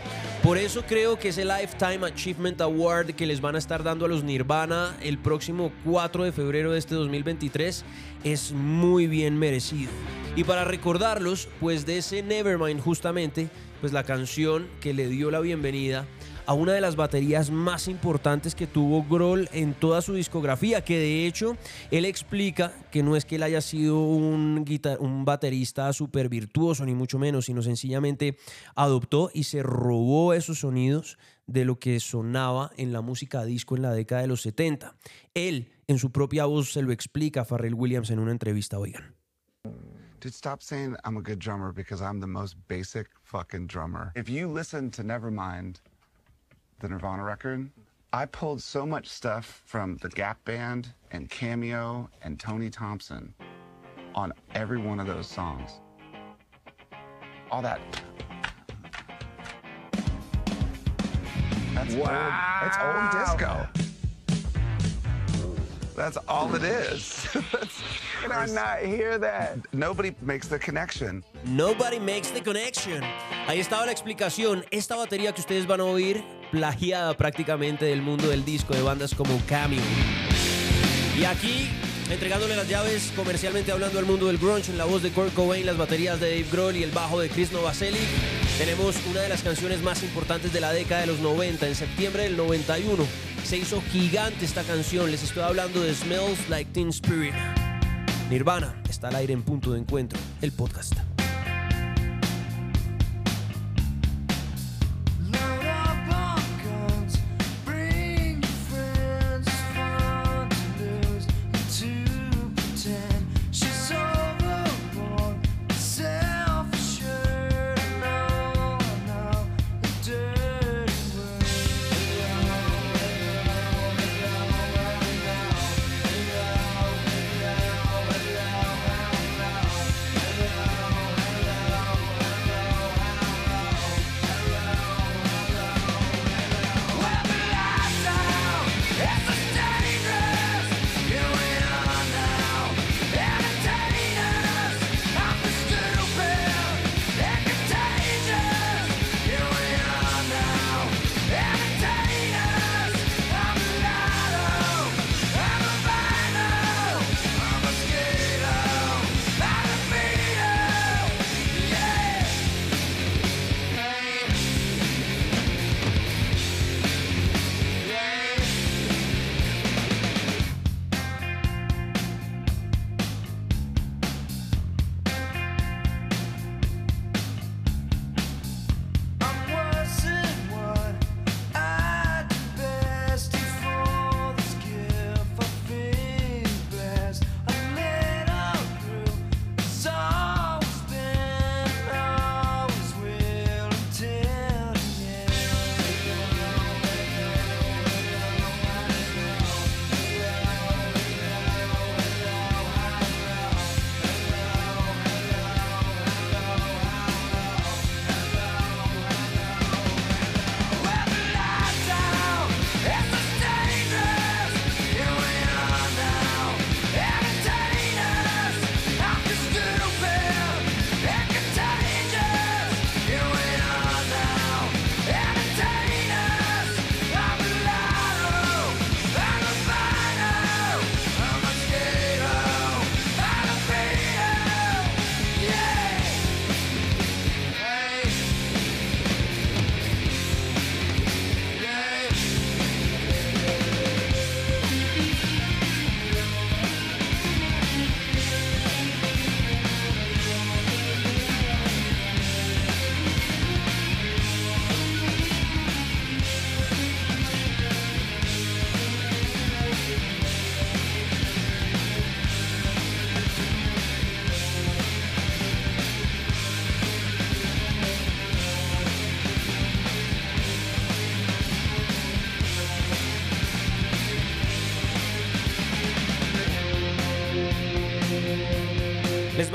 [SPEAKER 1] Por eso creo que ese Lifetime Achievement Award que les van a estar dando a los Nirvana el próximo 4 de febrero de este 2023 es muy bien merecido. Y para recordarlos, pues de ese Nevermind justamente, pues la canción que le dio la bienvenida a una de las baterías más importantes que tuvo Grohl en toda su discografía, que de hecho él explica que no es que él haya sido un, baterista súper virtuoso, ni mucho menos, sino sencillamente adoptó y se robó esos sonidos de lo que sonaba en la música disco en la década de los 70. Él, en su propia voz, se lo explica a Pharrell Williams en una entrevista, oigan.
[SPEAKER 9] Dude, stop saying I'm a good drummer because I'm the most basic fucking drummer. If you listen to Nevermind, the Nirvana record, I pulled so much stuff from the Gap Band and Cameo and Tony Thompson on every one of those songs. All that. That's wow. old. It's old disco. That's all it is. Can I not hear that? Nobody makes the connection.
[SPEAKER 1] Nobody makes the connection. Ahí estaba la explicación. Esta batería que ustedes van a oír, plagiada prácticamente del mundo del disco de bandas como Cameo. Y aquí, entregándole las llaves comercialmente hablando al mundo del grunge en la voz de Kurt Cobain, las baterías de Dave Grohl y el bajo de Chris Novoselic, tenemos una de las canciones más importantes de la década de los 90. En septiembre del 91 se hizo gigante esta canción. Les estoy hablando de Smells Like Teen Spirit. Nirvana está al aire en punto de encuentro, el podcast.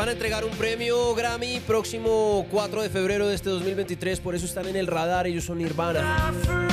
[SPEAKER 1] Van a entregar un premio Grammy próximo 4 de febrero de este 2023, por eso están en el radar, ellos son Nirvana.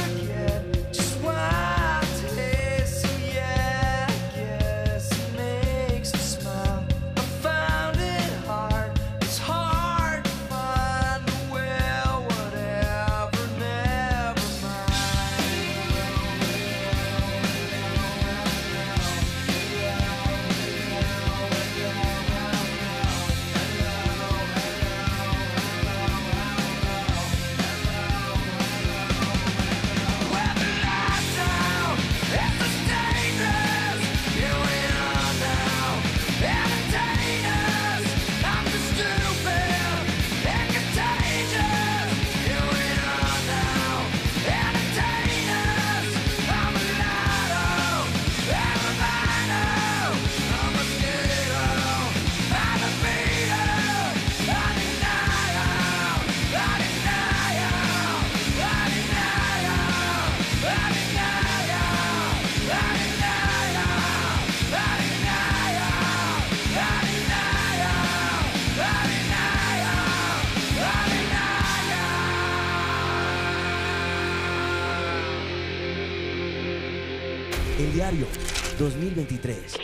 [SPEAKER 1] 2023.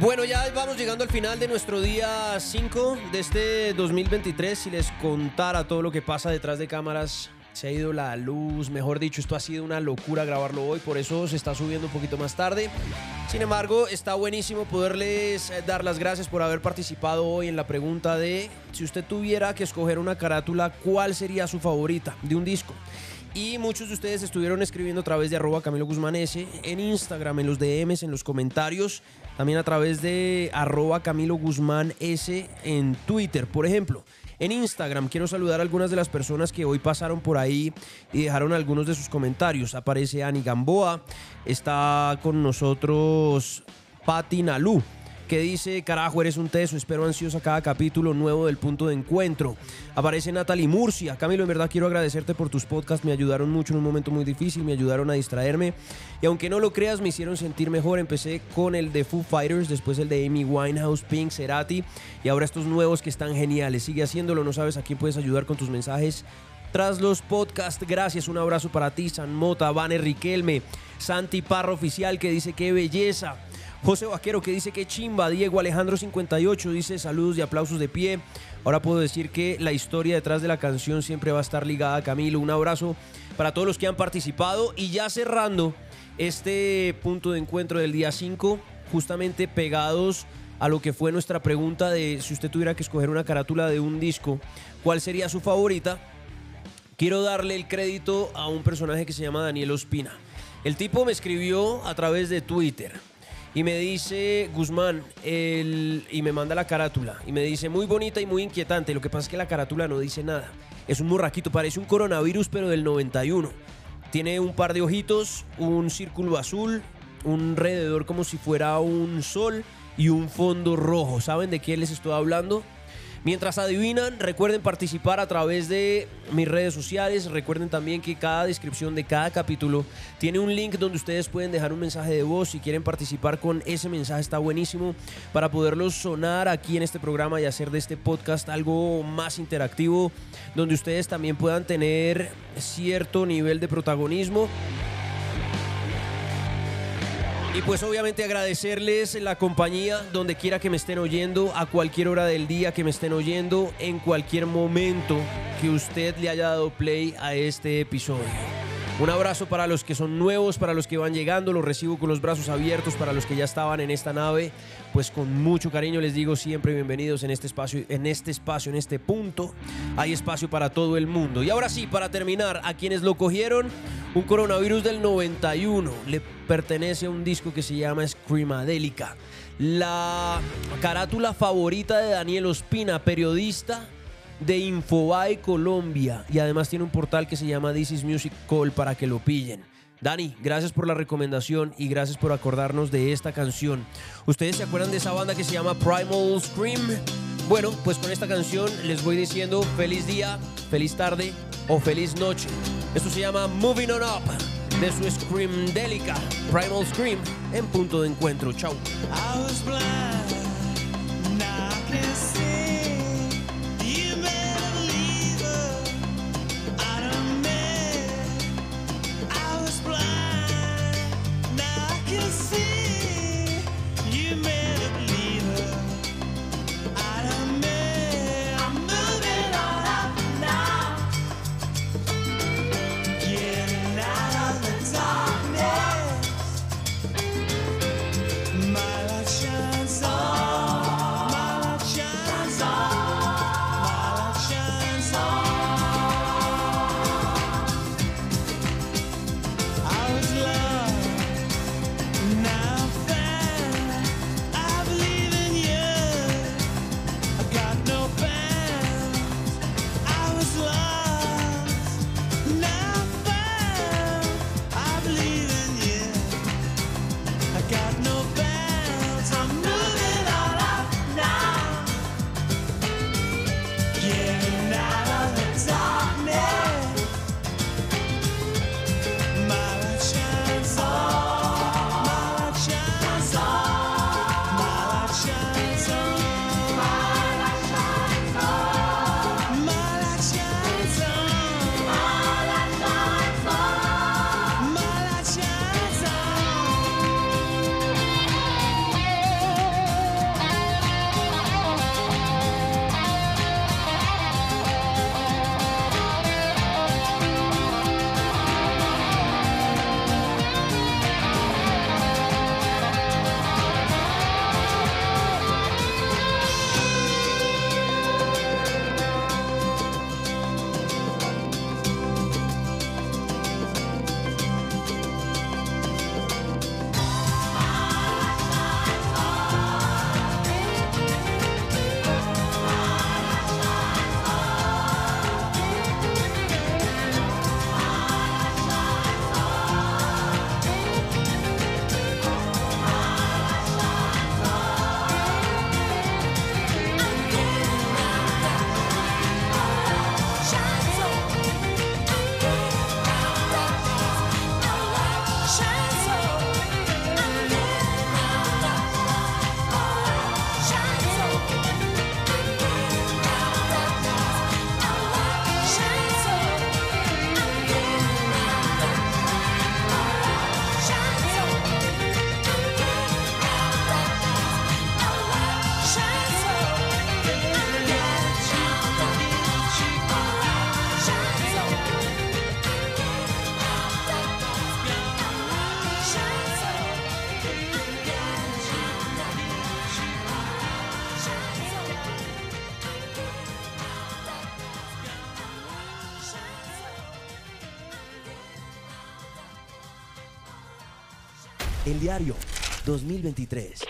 [SPEAKER 1] Bueno, ya vamos llegando al final de nuestro día 5 de este 2023. Si les contara todo lo que pasa detrás de cámaras, se ha ido la luz, mejor dicho, esto ha sido una locura grabarlo hoy, por eso se está subiendo un poquito más tarde. Sin embargo, está buenísimo poderles eh, dar las gracias por haber participado hoy en la pregunta de si usted tuviera que escoger una carátula, ¿cuál sería su favorita de un disco? Y muchos de ustedes estuvieron escribiendo a través de arroba Camilo Guzmán S, en Instagram, en los DMs, en los comentarios, también a través de arroba Camilo Guzmán S en Twitter, por ejemplo. En Instagram quiero saludar a algunas de las personas que hoy pasaron por ahí y dejaron algunos de sus comentarios. Aparece Ani Gamboa, está con nosotros Patti Nalú que dice, carajo, eres un teso, espero ansiosa cada capítulo nuevo del punto de encuentro. Aparece Natalie Murcia. Camilo, en verdad quiero agradecerte por tus podcasts, me ayudaron mucho en un momento muy difícil, me ayudaron a distraerme. Y aunque no lo creas, me hicieron sentir mejor. Empecé con el de Foo Fighters, después el de Amy Winehouse, Pink, Cerati, y ahora estos nuevos que están geniales. Sigue haciéndolo, no sabes a quién puedes ayudar con tus mensajes tras los podcasts. Gracias, un abrazo para ti, San Mota, Vane Riquelme, Santi Parro Oficial que dice qué belleza. José Vaquero que dice que chimba, Diego Alejandro 58 dice saludos y aplausos de pie. Ahora puedo decir que la historia detrás de la canción siempre va a estar ligada a Camilo. Un abrazo para todos los que han participado y ya cerrando este punto de encuentro del día 5, justamente pegados a lo que fue nuestra pregunta de si usted tuviera que escoger una carátula de un disco, ¿cuál sería su favorita? Quiero darle el crédito a un personaje que se llama Daniel Ospina. El tipo me escribió a través de Twitter y me dice Guzmán el, y me manda la carátula y me dice muy bonita y muy inquietante. Lo que pasa es que la carátula no dice nada. Es un morraquito, parece un coronavirus pero del 91. Tiene un par de ojitos, un círculo azul, un alrededor como si fuera un sol y un fondo rojo. ¿Saben de qué les estoy hablando? Mientras adivinan, recuerden participar a través de mis redes sociales. Recuerden también que cada descripción de cada capítulo tiene un link donde ustedes pueden dejar un mensaje de voz. Si quieren participar con ese mensaje está buenísimo para poderlos sonar aquí en este programa y hacer de este podcast algo más interactivo, donde ustedes también puedan tener cierto nivel de protagonismo. Y pues obviamente agradecerles la compañía donde quiera que me estén oyendo, a cualquier hora del día que me estén oyendo, en cualquier momento que usted le haya dado play a este episodio. Un abrazo para los que son nuevos, para los que van llegando, los recibo con los brazos abiertos, para los que ya estaban en esta nave, pues con mucho cariño les digo siempre bienvenidos en este espacio, en este espacio, en este punto. Hay espacio para todo el mundo. Y ahora sí, para terminar, a quienes lo cogieron, un coronavirus del 91 le pertenece a un disco que se llama Screamadélica. La carátula favorita de Daniel Ospina, periodista de Infobae Colombia y además tiene un portal que se llama This is Music Call para que lo pillen. Dani, gracias por la recomendación y gracias por acordarnos de esta canción. ¿Ustedes se acuerdan de esa banda que se llama Primal Scream? Bueno, pues con esta canción les voy diciendo feliz día, feliz tarde o feliz noche. Esto se llama Moving On Up de su Scream Delica, Primal Scream en punto de encuentro. Chau. Diario 2023.